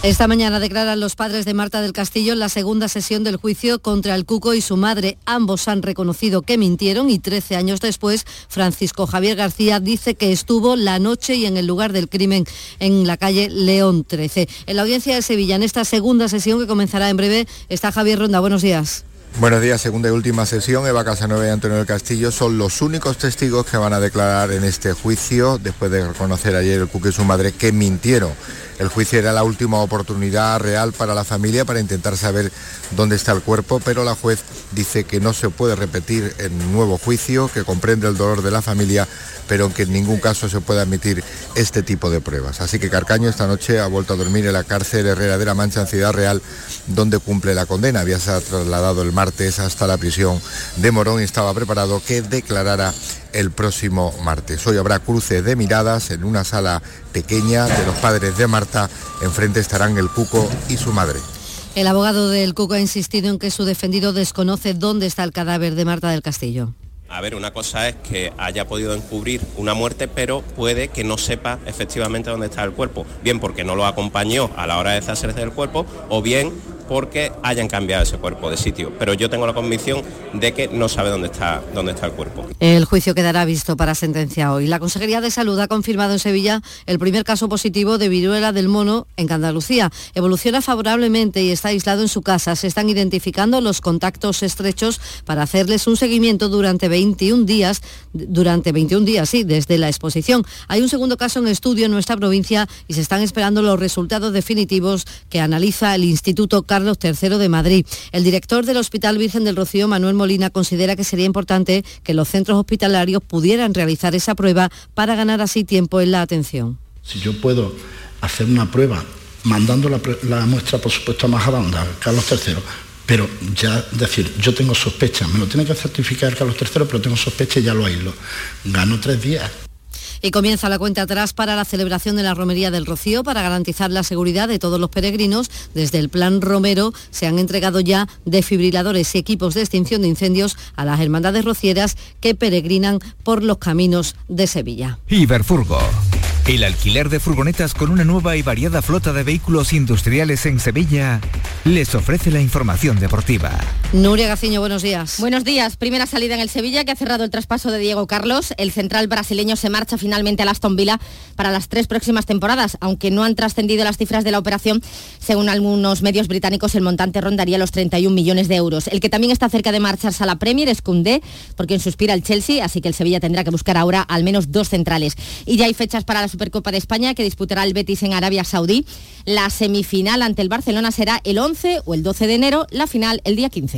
Esta mañana declaran los padres de Marta del Castillo en la segunda sesión del juicio contra el Cuco y su madre. Ambos han reconocido que mintieron y 13 años después, Francisco Javier García dice que estuvo la noche y en el lugar del crimen en la calle León 13. En la audiencia de Sevilla, en esta segunda sesión que comenzará en breve, está Javier Ronda. Buenos días. Buenos días, segunda y última sesión. Eva Casanova y Antonio del Castillo son los únicos testigos que van a declarar en este juicio después de reconocer ayer el Cuque y su madre que mintieron. El juicio era la última oportunidad real para la familia para intentar saber dónde está el cuerpo, pero la juez dice que no se puede repetir un nuevo juicio, que comprende el dolor de la familia, pero que en ningún caso se puede admitir este tipo de pruebas. Así que Carcaño esta noche ha vuelto a dormir en la cárcel Herrera de la Mancha en Ciudad Real, donde cumple la condena. Había sido trasladado el martes hasta la prisión de Morón y estaba preparado que declarara el próximo martes. Hoy habrá cruce de miradas en una sala pequeña de los padres de Marta. Enfrente estarán el Cuco y su madre. El abogado del Cuco ha insistido en que su defendido desconoce dónde está el cadáver de Marta del Castillo. A ver, una cosa es que haya podido encubrir una muerte, pero puede que no sepa efectivamente dónde está el cuerpo. Bien porque no lo acompañó a la hora de deshacerse del cuerpo, o bien porque hayan cambiado ese cuerpo de sitio. Pero yo tengo la convicción de que no sabe dónde está, dónde está el cuerpo. El juicio quedará visto para sentencia hoy. La Consejería de Salud ha confirmado en Sevilla el primer caso positivo de viruela del mono en Andalucía. Evoluciona favorablemente y está aislado en su casa. Se están identificando los contactos estrechos para hacerles un seguimiento durante 21 días, durante 21 días, sí, desde la exposición. Hay un segundo caso en estudio en nuestra provincia y se están esperando los resultados definitivos que analiza el Instituto Carlos III de Madrid. El director del Hospital Virgen del Rocío, Manuel Molina, considera que sería importante que los centros hospitalarios pudieran realizar esa prueba para ganar así tiempo en la atención. Si yo puedo hacer una prueba mandando la, la muestra, por supuesto, a Majadahonda, Carlos III, pero ya decir, yo tengo sospecha, me lo tiene que certificar Carlos III, pero tengo sospecha y ya lo aíslo. Gano tres días. Y comienza la cuenta atrás para la celebración de la Romería del Rocío para garantizar la seguridad de todos los peregrinos. Desde el Plan Romero se han entregado ya desfibriladores y equipos de extinción de incendios a las hermandades rocieras que peregrinan por los caminos de Sevilla. Iberfurgo. El alquiler de furgonetas con una nueva y variada flota de vehículos industriales en Sevilla les ofrece la información deportiva. Nuria Gaciño, buenos días. Buenos días. Primera salida en el Sevilla que ha cerrado el traspaso de Diego Carlos. El central brasileño se marcha finalmente a Aston Villa para las tres próximas temporadas, aunque no han trascendido las cifras de la operación. Según algunos medios británicos, el montante rondaría los 31 millones de euros. El que también está cerca de marcharse a la Premier es Koundé, por quien suspira el Chelsea, así que el Sevilla tendrá que buscar ahora al menos dos centrales. Y ya hay fechas para la Supercopa de España que disputará el Betis en Arabia Saudí. La semifinal ante el Barcelona será el 11 o el 12 de enero, la final el día 15.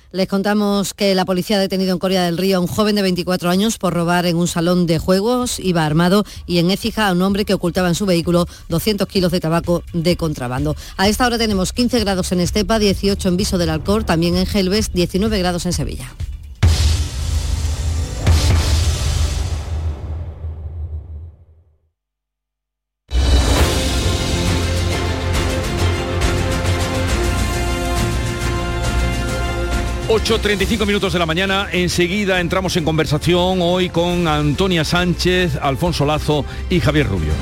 Les contamos que la policía ha detenido en Corea del Río a un joven de 24 años por robar en un salón de juegos, iba armado, y en Écija a un hombre que ocultaba en su vehículo 200 kilos de tabaco de contrabando. A esta hora tenemos 15 grados en Estepa, 18 en Viso del Alcor, también en Gelbes, 19 grados en Sevilla. 8.35 minutos de la mañana, enseguida entramos en conversación hoy con Antonia Sánchez, Alfonso Lazo y Javier Rubio.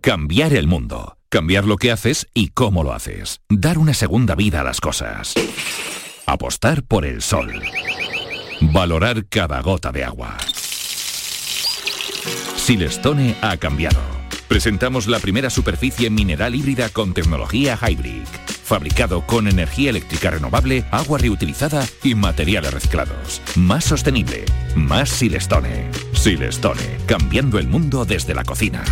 Cambiar el mundo. Cambiar lo que haces y cómo lo haces. Dar una segunda vida a las cosas. Apostar por el sol. Valorar cada gota de agua. Silestone ha cambiado. Presentamos la primera superficie mineral híbrida con tecnología Hybrid. Fabricado con energía eléctrica renovable, agua reutilizada y materiales reciclados. Más sostenible. Más Silestone. Silestone. Cambiando el mundo desde la cocina.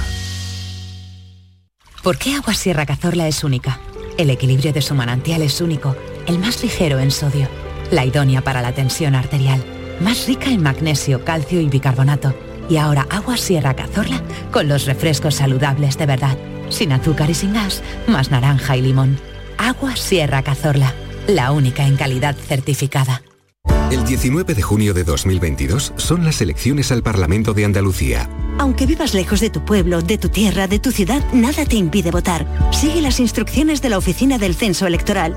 ¿Por qué Agua Sierra Cazorla es única? El equilibrio de su manantial es único, el más ligero en sodio, la idónea para la tensión arterial, más rica en magnesio, calcio y bicarbonato y ahora agua Sierra Cazorla con los refrescos saludables de verdad. Sin azúcar y sin gas, más naranja y limón. Agua Sierra Cazorla, la única en calidad certificada. El 19 de junio de 2022 son las elecciones al Parlamento de Andalucía. Aunque vivas lejos de tu pueblo, de tu tierra, de tu ciudad, nada te impide votar. Sigue las instrucciones de la Oficina del Censo Electoral.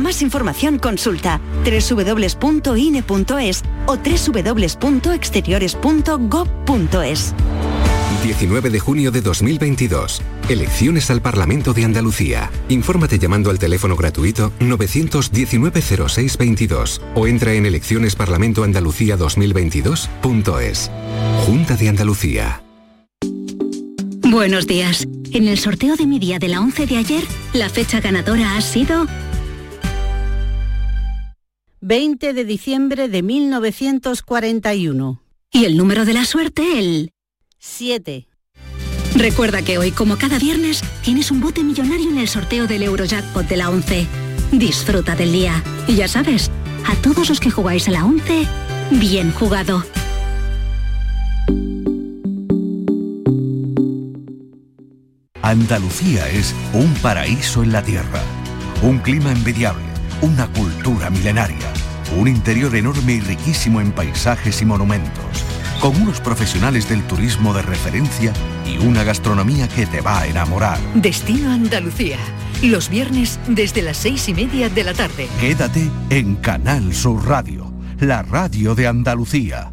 Más información consulta www.ine.es o www.exteriores.gov.es. 19 de junio de 2022. Elecciones al Parlamento de Andalucía. Infórmate llamando al teléfono gratuito 919-0622 o entra en eleccionesparlamentoandalucía2022.es. Junta de Andalucía. Buenos días. En el sorteo de mi día de la 11 de ayer, la fecha ganadora ha sido 20 de diciembre de 1941. Y el número de la suerte, el 7. Recuerda que hoy, como cada viernes, tienes un bote millonario en el sorteo del Eurojackpot de la 11. Disfruta del día. Y ya sabes, a todos los que jugáis a la 11, bien jugado. Andalucía es un paraíso en la tierra, un clima envidiable, una cultura milenaria, un interior enorme y riquísimo en paisajes y monumentos, con unos profesionales del turismo de referencia y una gastronomía que te va a enamorar. Destino Andalucía. Los viernes desde las seis y media de la tarde. Quédate en Canal Sur Radio, la radio de Andalucía.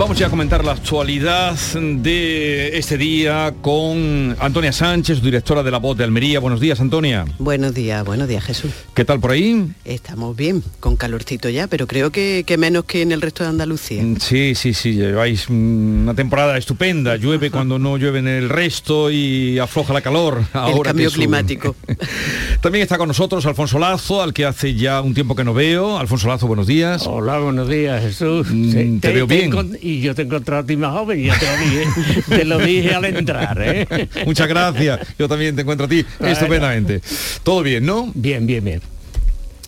Vamos ya a comentar la actualidad de este día con Antonia Sánchez, directora de La Voz de Almería. Buenos días, Antonia. Buenos días, buenos días, Jesús. ¿Qué tal por ahí? Estamos bien, con calorcito ya, pero creo que, que menos que en el resto de Andalucía. Mm, Sí, sí, sí, lleváis mm, una temporada estupenda. Llueve cuando no llueve en el resto y afloja la calor. Ahora el cambio climático. También está con nosotros Alfonso Lazo, al que hace ya un tiempo que no veo. Alfonso Lazo, buenos días. Hola, buenos días, Jesús. Mm, Sí, te veo bien. Y yo te he encontrado a ti más joven, ya te lo dije, te lo dije al entrar, ¿eh? Muchas gracias. Yo también te encuentro a ti Bueno. estupendamente. Todo bien, ¿no? Bien, bien, bien.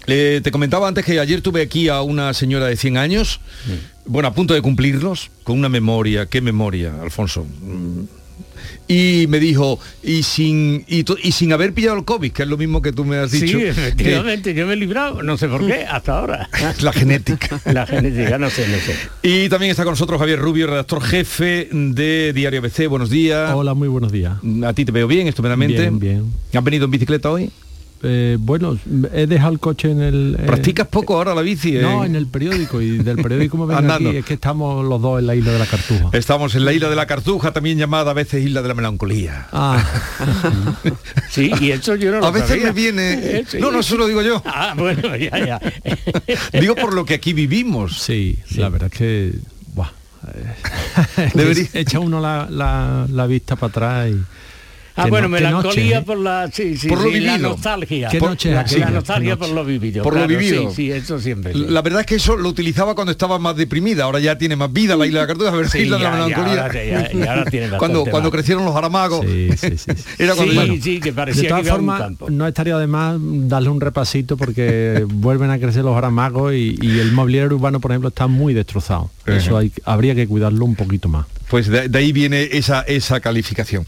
Eh, te comentaba antes que ayer tuve aquí a una señora de 100 años, bueno, a punto de cumplirlos, con una memoria, qué memoria, Alfonso. Mm. Y me dijo, y sin, y, y sin haber pillado el COVID, que es lo mismo que tú me has dicho. Sí, que- efectivamente, yo me he librado, no sé por qué, hasta ahora. la genética. La genética, no sé, no sé. Y también está con nosotros Javier Rubio, redactor jefe de Diario ABC. Buenos días. Hola, muy buenos días. A ti te veo bien, estupendamente. Bien, bien. ¿Has venido en bicicleta hoy? Eh, bueno, he dejado el coche en el... eh, ¿Practicas poco ahora la bici? No, eh? en el periódico y del periódico me vengo Andando. aquí, es que estamos los dos en la isla de la Cartuja. Estamos en la isla de la Cartuja, también llamada a veces isla de la melancolía. Ah, Sí, y eso yo no lo A veces sabía. me viene... Eh. No, no, eso lo digo yo. Ah, bueno, ya, ya. Digo por lo que aquí vivimos. sí, la verdad es que... buah, Debería- Echa uno la, la- la vista para atrás y... Ah, bueno, no- melancolía noche, ¿eh? por la, sí, sí, Por lo sí, la vivido. nostalgia. Qué noche la, la nostalgia noche. por lo vivido. Por lo claro, vivido. Sí, sí, eso siempre. sí. La verdad es que eso lo utilizaba cuando estaba más deprimida, ahora ya tiene más vida la isla de la Cartuja, a ver Sí, isla de la melancolía. ahora ya- ya- ya ahora tiene cuando, cuando crecieron los aramagos. Sí, sí, sí. Era cuando sí, bueno, sí, que De parecía que todas un formas, no estaría de más darle un repasito porque vuelven a crecer los aramagos y, y el mobiliario urbano, por ejemplo, está muy destrozado. Eso hay- habría que cuidarlo un poquito más. Pues de, de ahí viene esa, esa calificación.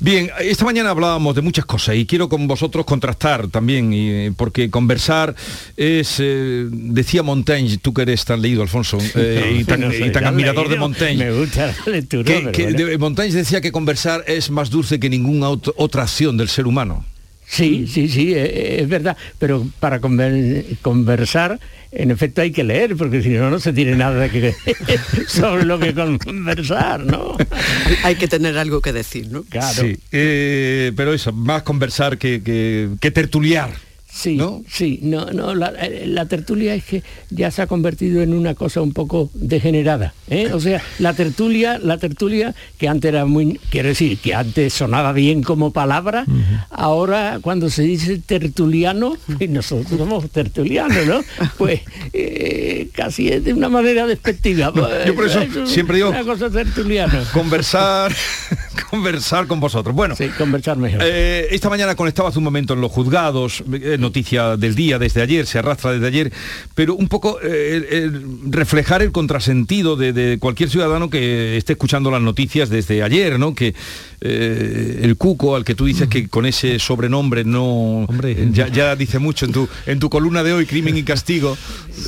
Bien, esta mañana hablábamos de muchas cosas y quiero con vosotros contrastar también, y, porque conversar es, eh, decía Montaigne, tú que eres tan leído, Alfonso, eh, y tan, No soy y tan tan admirador de Montaigne. Me gusta la lectura. que- pero que bueno. de- Montaigne decía que conversar es más dulce que ninguna ot- otra acción del ser humano. Sí, sí, sí, eh, es verdad, pero para conver- conversar, en efecto hay que leer, porque si no, no se tiene nada que sobre lo que conversar, ¿no? Hay que tener algo que decir, ¿no? Claro. Sí, eh, pero eso, más conversar que, que- que tertuliar. Sí, sí, no, no, la, eh, la tertulia es que ya se ha convertido en una cosa un poco degenerada. ¿eh? O sea, la tertulia, la tertulia, que antes era muy, quiero decir, que antes sonaba bien como palabra, ahora cuando se dice tertuliano, y nosotros somos tertulianos, ¿no? Pues eh, casi es de una manera despectiva. yo por eso Es siempre digo- Una cosa tertuliano. Conversar, conversar con vosotros. Bueno, Sí, conversar mejor. Eh, esta mañana conectaba hace un momento en los juzgados, noticia del día desde ayer, se arrastra desde ayer, pero un poco eh, el- reflejar el contrasentido de, de cualquier ciudadano que esté escuchando las noticias desde ayer, ¿no? Que eh, el cuco al que tú dices que con ese sobrenombre no ya, ya dice mucho en tu en tu columna de hoy crimen y castigo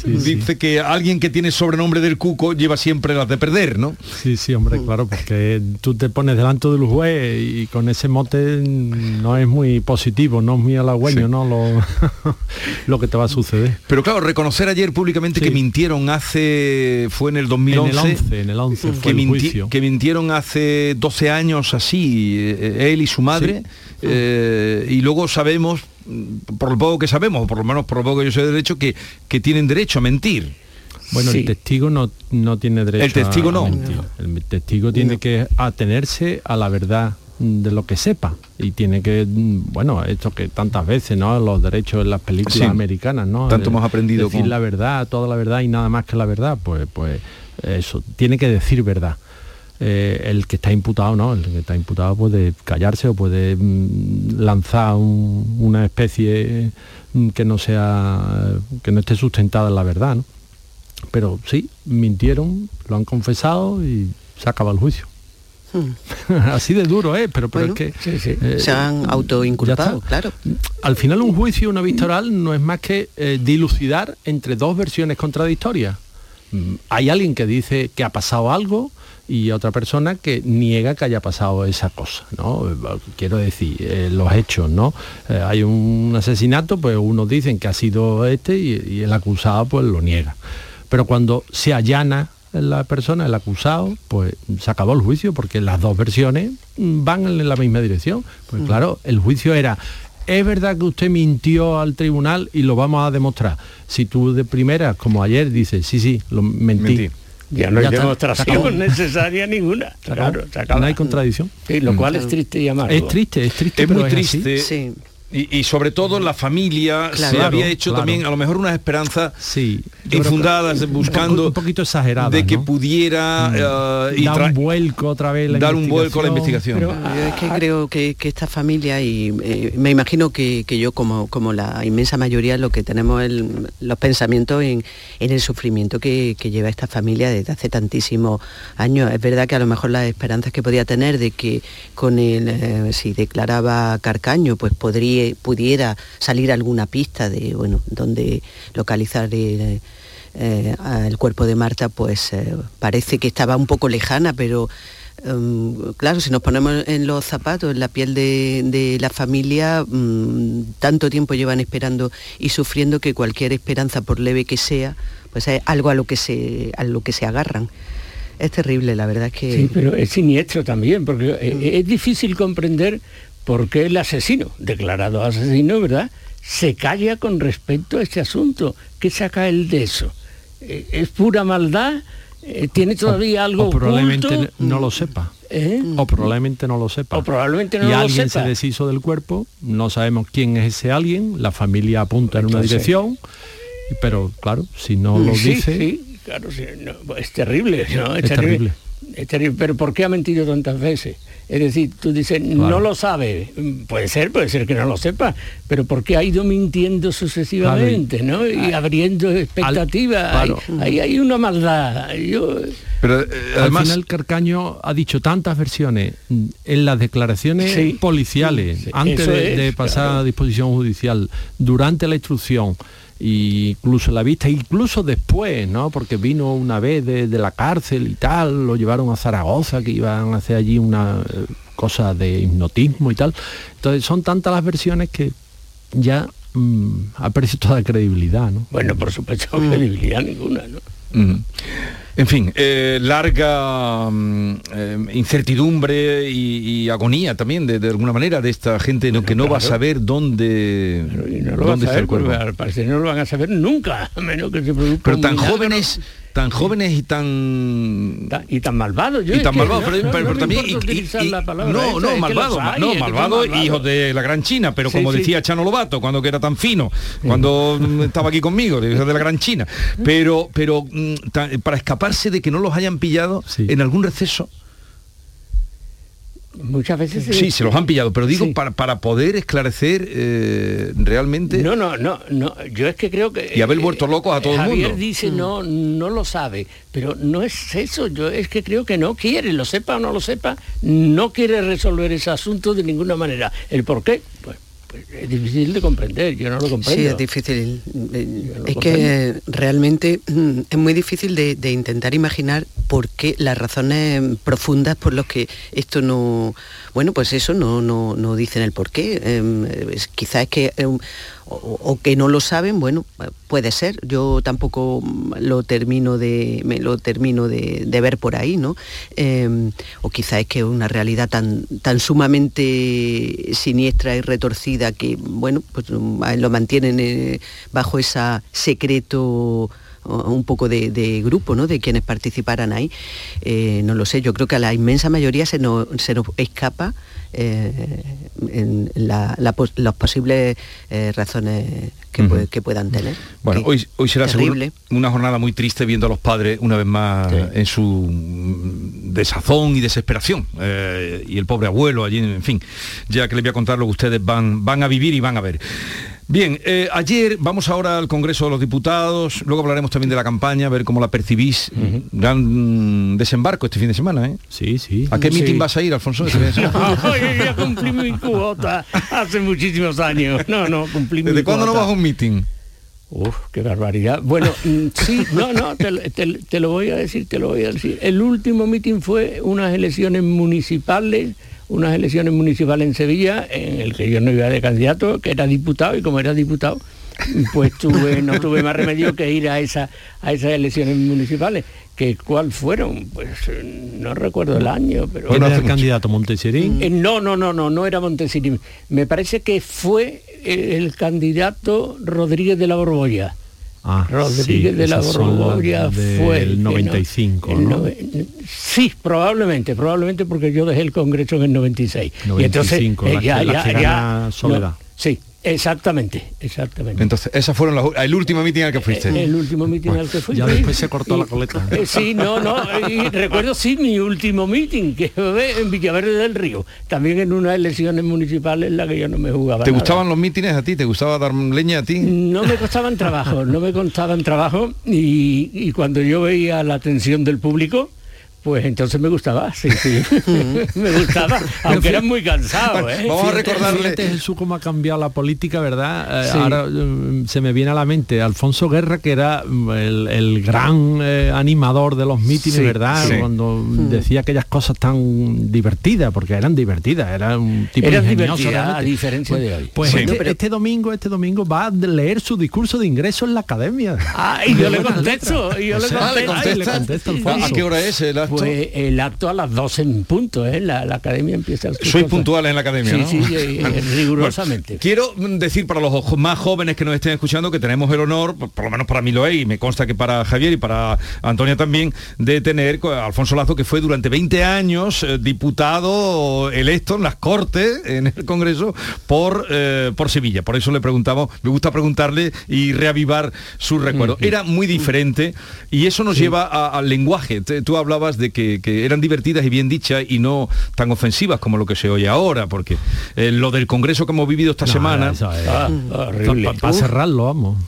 dice que alguien que tiene sobrenombre del cuco lleva siempre las de perder, ¿no? Sí, sí, hombre, claro, porque tú te pones delante del juez y con ese mote no es muy positivo, no es muy halagüeño, ¿no? Lo, lo que te va a suceder. Pero claro, reconocer ayer públicamente que mintieron hace, fue en el En 2011. el 11, en el 11 fue que, el minti- juicio. que mintieron hace 12 años así, eh, él y su madre, eh, y luego sabemos, mm, por lo poco que sabemos, o por lo menos por lo poco que yo sé de derecho, que, que tienen derecho a mentir. Bueno, Sí. el testigo no, no tiene derecho El testigo a- a no. mentir. El testigo tiene que atenerse a la verdad de lo que sepa. Y tiene que mm, bueno esto que tantas veces no los derechos en las películas Sí. americanas no Tanto De- hemos aprendido decir con- la verdad toda la verdad y nada más que la verdad pues pues eso tiene que decir verdad. Eh, el que está imputado no el que está imputado puede callarse o puede mm, lanzar un- una especie mm, que no sea que no esté sustentada en la verdad ¿no? pero sí mintieron lo han confesado y se acaba el juicio así de duro eh pero pero Bueno, es que eh, Se han autoinculpado, claro. al final un juicio una vista oral no es más que eh, dilucidar entre dos versiones contradictorias Mm, hay alguien que dice que ha pasado algo y otra persona que niega que haya pasado esa cosa, ¿no? Eh, Quiero decir, los hechos, ¿no? Hay un asesinato, pues unos dicen que ha sido este y, y el acusado pues lo niega. Pero cuando se allana la persona, el acusado, pues se acabó el juicio porque las dos versiones van en la misma dirección. Pues claro, el juicio era es verdad que usted mintió al tribunal y lo vamos a demostrar. Si tú de primera, como ayer, dices, sí, sí, lo mentí. Ya no hay demostración necesaria ninguna. Claro, no hay contradicción. lo cual es triste y amargo. Es triste, es triste. Es muy triste. Sí. Y, sobre todo la familia se había hecho también a lo mejor unas esperanzas sí, infundadas buscando un poquito exagerada de que pudiera mm. eh, dar un vuelco otra vez dar un vuelco a la investigación. yo es que creo que, esta familia y eh, me imagino que, yo como, como la inmensa mayoría lo que tenemos el, los pensamientos en, el sufrimiento que, lleva esta familia desde hace tantísimos años. Es verdad que a lo mejor las esperanzas que podía tener de que con el eh, si declaraba Carcaño pues podría pudiera salir alguna pista de bueno donde localizar el, eh, cuerpo de Marta, pues eh, parece que estaba un poco lejana, pero em, claro, si nos ponemos en los zapatos, en la piel de, la familia, mm, tanto tiempo llevan esperando y sufriendo que cualquier esperanza, por leve que sea, pues es algo a lo que se, a lo que se agarran. Es terrible, la verdad que... Sí, pero es siniestro también, porque es difícil comprender porque el asesino, declarado asesino, ¿verdad?, se calla con respecto a este asunto. ¿Qué saca él de eso? Eh, ¿Es pura maldad? Eh, ¿Tiene todavía algo o probablemente no lo sepa. ¿Eh? O probablemente no lo sepa. O probablemente no y lo alguien se deshizo del cuerpo, no sabemos quién es ese alguien, la familia apunta en una dirección, pero claro, si no lo dice... Sí, claro, es terrible, ¿no? Es, terrible. Pero ¿por qué ha mentido tantas veces? Es decir, tú dices, no lo sabe. Puede ser, puede ser que no lo sepa, pero porque ha ido mintiendo sucesivamente, ¿no? Y abriendo expectativas. Ahí hay una maldad. pero eh, además... Al final Carcaño ha dicho tantas versiones en las declaraciones policiales, antes de, pasar a disposición judicial, durante la instrucción, incluso la vista, incluso después, ¿no? Porque vino una vez de, la cárcel y tal, lo llevaron a Zaragoza, que iban a hacer allí una eh, cosa de hipnotismo y tal. Entonces son tantas las versiones que ya mm, ha perdido toda credibilidad, ¿no? Bueno, por supuesto, credibilidad ninguna, ¿no? Mm. En fin, eh, larga mm, eh, incertidumbre y, agonía también, de, alguna manera, de esta gente que no va a saber dónde, dónde está el cuerpo. no lo van a saber nunca, a menos que se produzca Pero tan jóvenes tan jóvenes y tan y tan malvados y tan malvados pero, también no no malvados no malvados hijos de la gran China pero como decía Chano Lobato cuando que era tan fino cuando estaba aquí conmigo de la gran China. Pero pero mm, para escaparse de que no los hayan pillado en algún receso muchas veces sí se los han pillado pero digo para, para poder esclarecer eh, realmente no no no no yo es que creo que y haber vuelto locos a todo el mundo. dice no no lo sabe pero no es eso yo es que creo que no quiere lo sepa o no lo sepa no quiere resolver ese asunto de ninguna manera. El por qué pues, es difícil de comprender, yo no lo comprendo. Sí, es difícil. es que realmente mm, es muy difícil de, intentar imaginar por qué las razones profundas por las que esto no, bueno, pues eso no, no, no dicen el por qué. Em, quizás es que em, o, que no lo saben, bueno, puede ser. Yo tampoco lo termino de, me lo termino de, ver por ahí, ¿no? Em, o quizá es que una realidad tan, tan sumamente siniestra y retorcida que, bueno, pues lo mantienen eh, bajo ese secreto un poco de, grupo, ¿no? De quienes participaran ahí. Eh, no lo sé, yo creo que a la inmensa mayoría se nos, se nos escapa eh, en las posibles eh, razones que, puedan tener. Bueno, hoy, hoy será una jornada muy triste viendo a los padres una vez más en su desazón y desesperación. y el pobre abuelo allí, en fin, ya que les voy a contar lo que ustedes van, van a vivir y van a ver. Bien, eh, ayer vamos ahora al Congreso de los Diputados, luego hablaremos también de la campaña, a ver cómo la percibís. Gran desembarco este fin de semana, ¿eh? Sí, sí. ¿A qué mitin vas a ir, Alfonso? Este ya cumplí mi cuota hace muchísimos años. No, no, cumplí ¿Desde cuándo no vas a un mitin? Uf, qué barbaridad. Bueno, mm, sí, no, no, te, lo voy a decir, te lo voy a decir. El último mitin fue unas elecciones municipales unas elecciones municipales en Sevilla en el que yo no iba de candidato, que era diputado y como era diputado, pues tuve, no tuve más remedio que ir a, esa, a esas elecciones municipales. Que ¿Cuál fueron? Pues eh, no recuerdo el año, pero... ¿Quién era el candidato Montesirín? Eh, no, no, no, no, no era Montesirín. Me parece que fue el, el candidato Rodríguez de la Borbolla. Ah, Rodríguez sí, de la del fue el que no- 95, el ¿no? sí, probablemente, probablemente porque yo dejé el Congreso en el 96. y entonces 95, eh, la ya, la ya, que ya- Soledad. no, sí, exactamente, exactamente. Entonces, esas fueron las, el último mitin al que fuiste. el último mitin al que fui. Ya después se cortó Y- la coleta. eh, sí, no, no, y recuerdo sí mi último mitin, que fue en Villaverde del Río, también en unas elecciones municipales en las que yo no me jugaba ¿Te nada. gustaban los mítines a ti? ¿Te gustaba dar leña a ti? No me costaban trabajo, no me costaban trabajo y, y cuando yo veía la atención del público, pues entonces me gustaba, sí, sí, me gustaba, aunque era muy cansado, ¿eh? Fíjate, Jesús cómo ha cambiado la política, ¿verdad? Eh, Sí. Ahora mm, se me viene a la mente Alfonso Guerra, que era mm, el, el gran eh, animador de los mítines, Sí, ¿verdad? sí. Cuando decía aquellas cosas tan divertidas, porque eran divertidas, era un tipo Eran ingenioso a diferencia Pues- de hoy. Pues Sí. este, Pero- este domingo, este domingo va a leer su discurso de ingreso en la academia. Ah, y yo le contesto, y yo O le contesto. ay, le contesta Alfonso. ¿A qué hora es el acto? Pues el acto a las 12 en punto, ¿eh? La, la academia empieza a las cosas. puntuales en la academia, Sí, ¿no? sí, eh, eh, rigurosamente. Bueno, quiero decir para los más jóvenes que nos estén escuchando que tenemos el honor, por lo menos para mí lo es, y me consta que para Javier y para Antonia también, de tener a Alfonso Lazo, que fue durante 20 años eh, diputado electo en las Cortes, en el Congreso, por, eh, por Sevilla. Por eso le preguntamos, me gusta preguntarle y reavivar sus recuerdos. Era muy diferente y eso nos lleva a- al lenguaje. Te- Tú hablabas de que, que eran divertidas y bien dichas y no tan ofensivas como lo que se oye ahora, porque eh, lo del Congreso que hemos vivido esta No, semana... es- Ah, horrible. Para cerrarlo, vamos.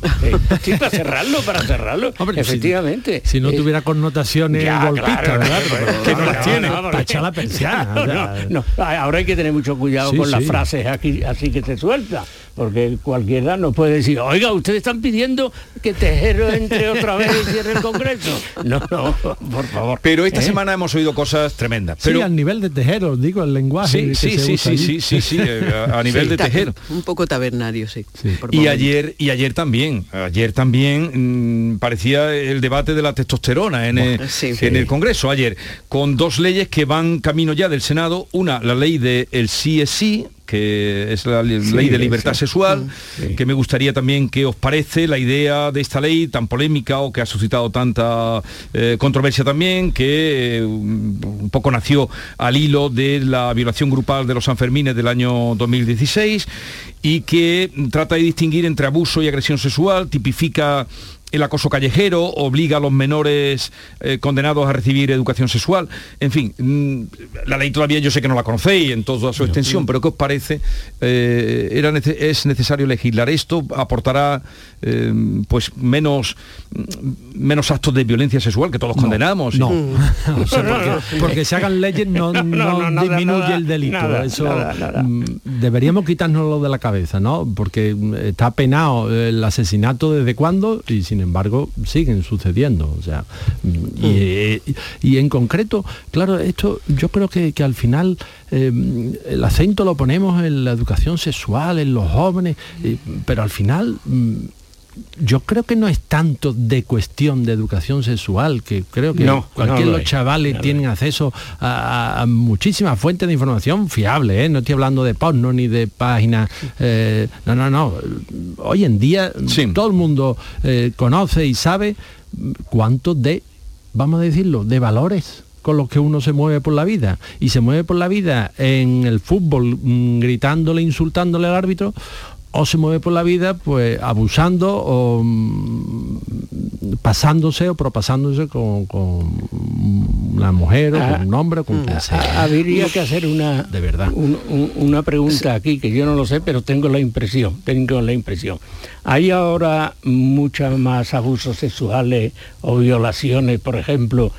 Sí, para cerrarlo, para cerrarlo. Hombre, Efectivamente. Si, no Eh, tuviera connotaciones ya, golpistas, claro, ¿verdad? claro, Pero- que no no, las tiene. Para la persiana. o No, sea, no, no. Ahora hay que tener mucho cuidado Sí, con las frases aquí, así que se suelta, porque cualquiera nos puede decir, oiga, ustedes están pidiendo que Tejero entre otra vez y cierre el Congreso. No, no, por favor. Pero esta ¿Eh? semana hemos oído cosas tremendas. Sí, Pero al nivel de tejero, digo, el lenguaje. Sí, que sí, se sí, usa sí, allí. sí, sí, sí, eh, a, a nivel de Ta- tejer. Un poco tabernario, sí. por Y ayer, y ayer también, ayer también mm, parecía el debate de la testosterona en, el, Sí. en el Congreso ayer, con dos leyes que van camino ya del Senado, una, la ley del el sí es sí, que es la Sí, ley de libertad sexual, que me gustaría también que os parece la idea de esta ley tan polémica o que ha suscitado tanta eh, controversia también, que eh, un poco nació al hilo de la violación grupal de los Sanfermines del año 2016 y que trata de distinguir entre abuso y agresión sexual, tipifica el acoso callejero, obliga a los menores eh, condenados a recibir educación sexual. En fin, mm, la ley todavía yo sé que no la conocéis en toda su extensión, pero ¿qué os parece? Eh, era nece- ¿Es necesario legislar esto? ¿Aportará eh, pues menos, mm, menos actos de violencia sexual que todos condenamos? No, O sea, porque, porque se hagan leyes no, no, no, nada, disminuye nada, el delito. nada, Eso mm, deberíamos quitárnoslo de la cabeza, ¿no? Porque mm, está penado el asesinato desde cuándo y sin embargo siguen sucediendo. O sea, mm, y, eh, y en concreto, claro, esto yo creo que, que al final eh, el acento lo ponemos en la educación sexual, en los jóvenes, eh, pero al final mm, yo creo que no es tanto de cuestión de educación sexual, que creo que No, cualquier no lo los es, chavales no tienen acceso a, a muchísimas fuentes de información fiables, ¿eh? no estoy hablando de porno ni de páginas, eh, no, no, no. Hoy en día todo el mundo eh, conoce y sabe cuánto de, vamos a decirlo, de valores con los que uno se mueve por la vida y se mueve por la vida en el fútbol mm, gritándole, insultándole al árbitro o se mueve por la vida pues abusando o mm, pasándose o propasándose con, con una mujer o Ah, con un hombre o con quien sea. Ah, Habría que hacer una, de verdad. un- un- una pregunta aquí que yo no lo sé, pero tengo la impresión, tengo la impresión. Hay ahora muchos más abusos sexuales o violaciones, por ejemplo,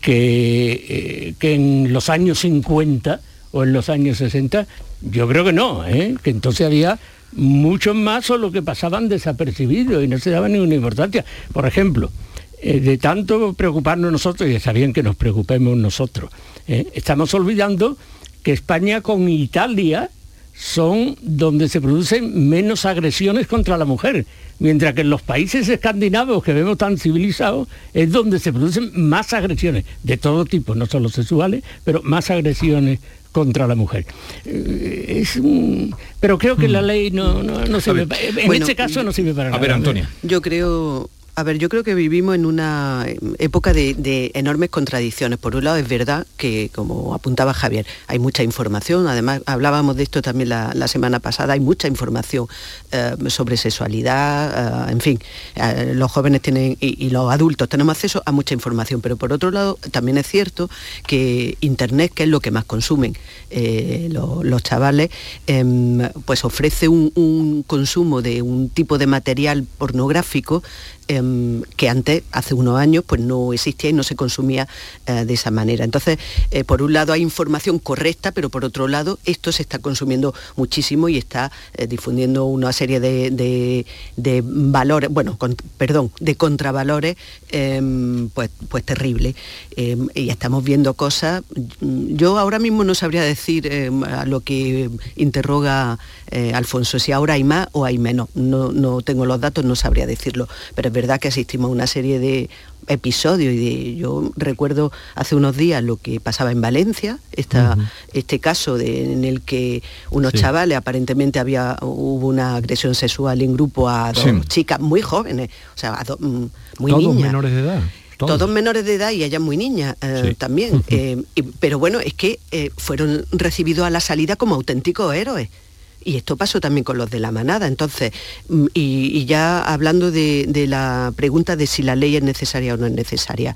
que, eh, que en los años 50 o en los años 60. Yo creo que no, ¿eh? que entonces había muchos más o lo que pasaban desapercibidos y no se daban ninguna importancia. Por ejemplo, eh, de tanto preocuparnos nosotros, y está bien que nos preocupemos nosotros, ¿eh? estamos olvidando que España con Italia son donde se producen menos agresiones contra la mujer, mientras que en los países escandinavos que vemos tan civilizados es donde se producen más agresiones de todo tipo, no solo sexuales, pero más agresiones contra la mujer. Eh, Es un- pero creo que la ley no, no, no sirve. pa- En Bueno, este caso no sirve para nada. A ver, Antonia. Yo creo, a ver, yo creo que vivimos en una época de, enormes contradicciones. Por un lado, es verdad que, como apuntaba Javier, hay mucha información. Además, hablábamos de esto también la, semana pasada. Hay mucha información eh, sobre sexualidad, eh, en fin. eh, los jóvenes tienen y, los adultos tenemos acceso a mucha información. Pero por otro lado, también es cierto que Internet, que es lo que más consumen lo- los chavales, em, pues ofrece un consumo de un tipo de material pornográfico em, que antes, hace unos años, pues no existía y no se consumía eh, de esa manera. Entonces, eh, por un lado hay información correcta, pero por otro lado esto se está consumiendo muchísimo y está eh, difundiendo una serie de, de- valores, bueno, perdón, de contravalores, em, pues, pues terribles. Em, y estamos viendo cosas, mm, yo ahora mismo no sabría decir a lo que interroga Alfonso, si ahora hay más o hay menos. No, no tengo los datos, no sabría decirlo, pero es que asistimos a una serie de episodios y de, yo recuerdo hace unos días lo que pasaba en Valencia, esta, este caso de- en el que unos Sí. chavales aparentemente había hubo una agresión sexual en grupo a dos Sí. chicas muy jóvenes, o sea, a dos, mm, muy Todos niñas. menores de edad. todos. Todos menores de edad y ellas muy niñas eh, Sí. también. Eh, y- pero bueno, es que eh, fueron recibidos a la salida como auténticos héroes. Y esto pasó también con los de la manada. Entonces, mm, y, ya hablando de, de la pregunta de si la ley es necesaria o no es necesaria,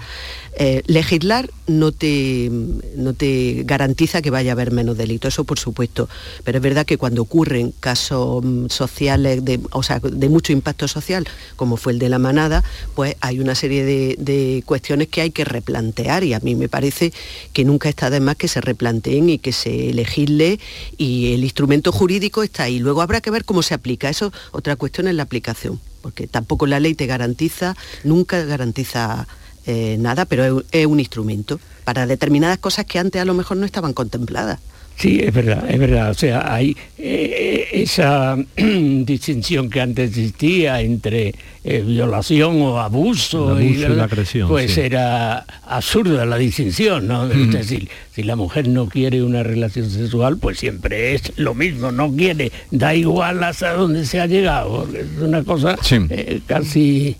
eh, legislar no te, no te garantiza que vaya a haber menos delitos, eso por supuesto. Pero es verdad que cuando ocurren casos mm, sociales, de, o sea, de mucho impacto social, como fue el de la manada, pues hay una serie de, de cuestiones que hay que replantear y a mí me parece que nunca está de más que se replanteen y que se legisle y el instrumento jurídico está ahí. Luego habrá que ver cómo se aplica. Eso otra cuestión es la aplicación, porque tampoco la ley te garantiza, nunca garantiza eh, nada, pero es, es un instrumento para determinadas cosas que antes a lo mejor no estaban contempladas. Sí, es verdad, es verdad. O sea, hay eh, esa distinción que antes existía entre eh, violación o abuso, y la agresión, pues sí. era absurda la distinción, ¿no? Es decir, si la mujer no quiere una relación sexual, pues siempre es lo mismo, no quiere, da igual hasta dónde se ha llegado, es una cosa eh, casi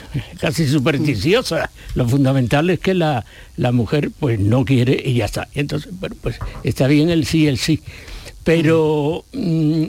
casi supersticiosa. Lo fundamental es que la, la mujer pues no quiere y ya está. Entonces, bueno, pues está bien el sí, el sí. Pero mm,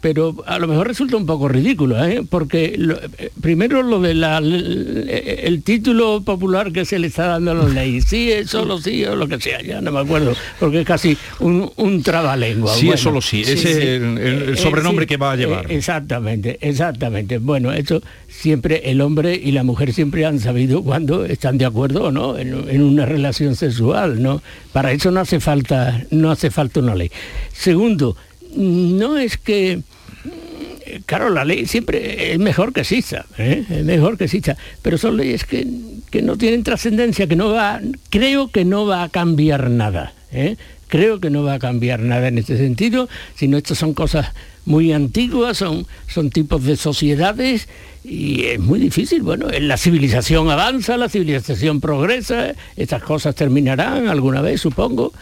pero a lo mejor resulta un poco ridículo, ¿eh? porque lo- eh, primero lo de la el título popular que se le está dando a la ley, sí es solo sí o lo que sea, ya no me acuerdo, porque es casi un, un trabalengua. Sí es solo sí, ese es el- el- el sobrenombre que va a llevar. eh, exactamente, exactamente. Bueno, eso siempre el hombre y la mujer siempre han sabido cuando están de acuerdo o no en, en una relación sexual, ¿no? Para eso no hace falta, no hace falta una ley. Segundo, no es que claro, la ley siempre es mejor que exista, ¿eh? es mejor que exista, pero son leyes que, que no tienen trascendencia, que no va, creo que no va a cambiar nada, ¿eh? creo que no va a cambiar nada en este sentido, sino estas son cosas muy antiguas, son, son tipos de sociedades y es muy difícil. Bueno, la civilización avanza, la civilización progresa, estas cosas terminarán alguna vez, supongo.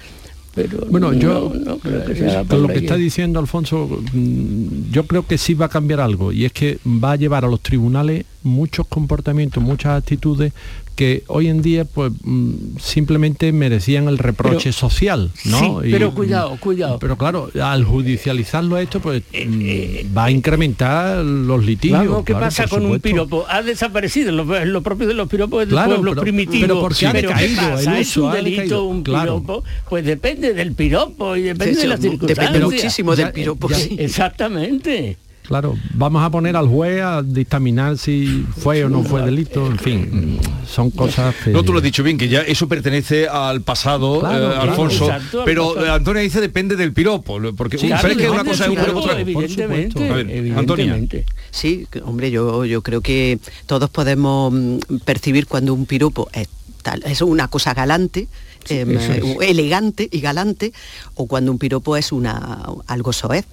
Pero Bueno, no- yo, no creo que sea con lo que está diciendo Alfonso, mm, yo creo que sí va a cambiar algo y es que va a llevar a los tribunales muchos comportamientos, muchas actitudes que hoy en día pues mm, simplemente merecían el reproche Pero- social, ¿no? Sí, pero cuidado, cuidado. Pero claro, al judicializarlo esto, pues mm, va a incrementar los litigios. Vamos, ¿qué claro, pasa con un piropo? Ha desaparecido lo, lo propio de los piropos del Claro, pueblo pero- primitivo. pero porque ha Pero ¿qué decaído, el? ¿Es un delito un claro. piropo? Pues depende del piropo y depende Sí, de las circunstancias. depende muchísimo del Ya- piropo. ya- sí. Exactamente. Claro, vamos a poner al juez a dictaminar si fue o no fue delito, en fin, son cosas que... No, tú lo has dicho bien, que ya eso pertenece al pasado, Claro, eh, claro. Alfonso, Exacto, pero pasado. eh, Antonia dice depende del piropo, porque Sí, un- claro, es que una cosa es una piropo, otra. evidentemente, A ver, Antonia. evidentemente. Sí, hombre, yo, yo creo que todos podemos mm, percibir cuando un piropo es, tal, es una cosa galante em, elegante y galante, o cuando un piropo es una, algo soez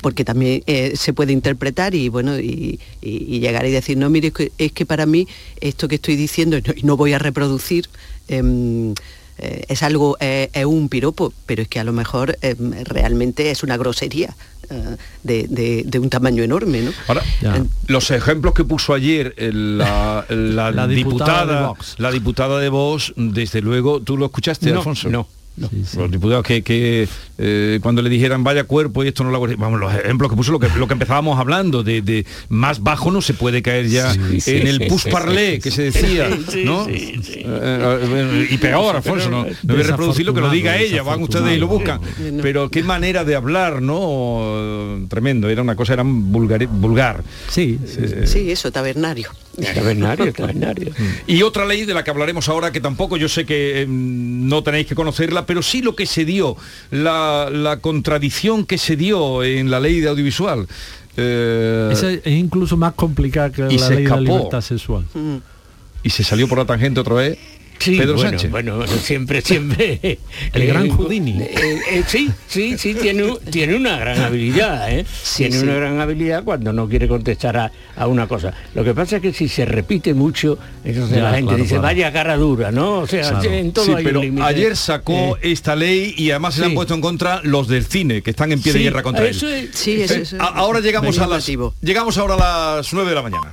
porque también eh, se puede interpretar y bueno y, llegar y decir no mire es que, para mí esto que estoy diciendo y no, voy a reproducir em, eh, es algo es un piropo pero es que a lo mejor em, realmente es una grosería eh, de, un tamaño enorme ¿no? Ahora, los ejemplos que puso ayer la, diputada, de Vox. la diputada de Vox desde luego tú lo escuchaste Alfonso no los diputados que, eh, cuando le dijeran vaya cuerpo y esto no lo hago, vamos, los ejemplos que puso lo que, lo que empezábamos hablando, de, más bajo no se puede caer ya en el pus parlé que se decía, ¿no? Eh, eh, y peor, Alfonso, no, no voy a reproducir lo que lo diga ella, van ustedes y lo buscan. Pero qué manera de hablar, ¿no? Tremendo, era una cosa, era vulgar. vulgar. Sí, sí, eso, tabernario. Tabernario, tabernario. Y otra ley de la que hablaremos ahora, que tampoco yo sé que no tenéis que conocerla, pero sí lo que se dio, la, contradicción que se dio en la ley de audiovisual. Eh, es incluso más complicada que la ley de la libertad sexual. Mm. Y se salió por la tangente otra vez Sí, Pedro bueno, Sánchez. Bueno, siempre, siempre. el gran Houdini. Eh, eh, sí, sí, sí, tiene, tiene una gran habilidad, ¿eh? tiene una gran habilidad cuando no quiere contestar a, una cosa. Lo que pasa es que si se repite mucho, entonces la gente dice, vaya cara dura, ¿no? O sea, en todo pero ayer sacó esta ley y además se le han puesto en contra los del cine, que están en pie de guerra contra él. sí, eso, Ahora llegamos a las llegamos ahora a las 9 de la mañana.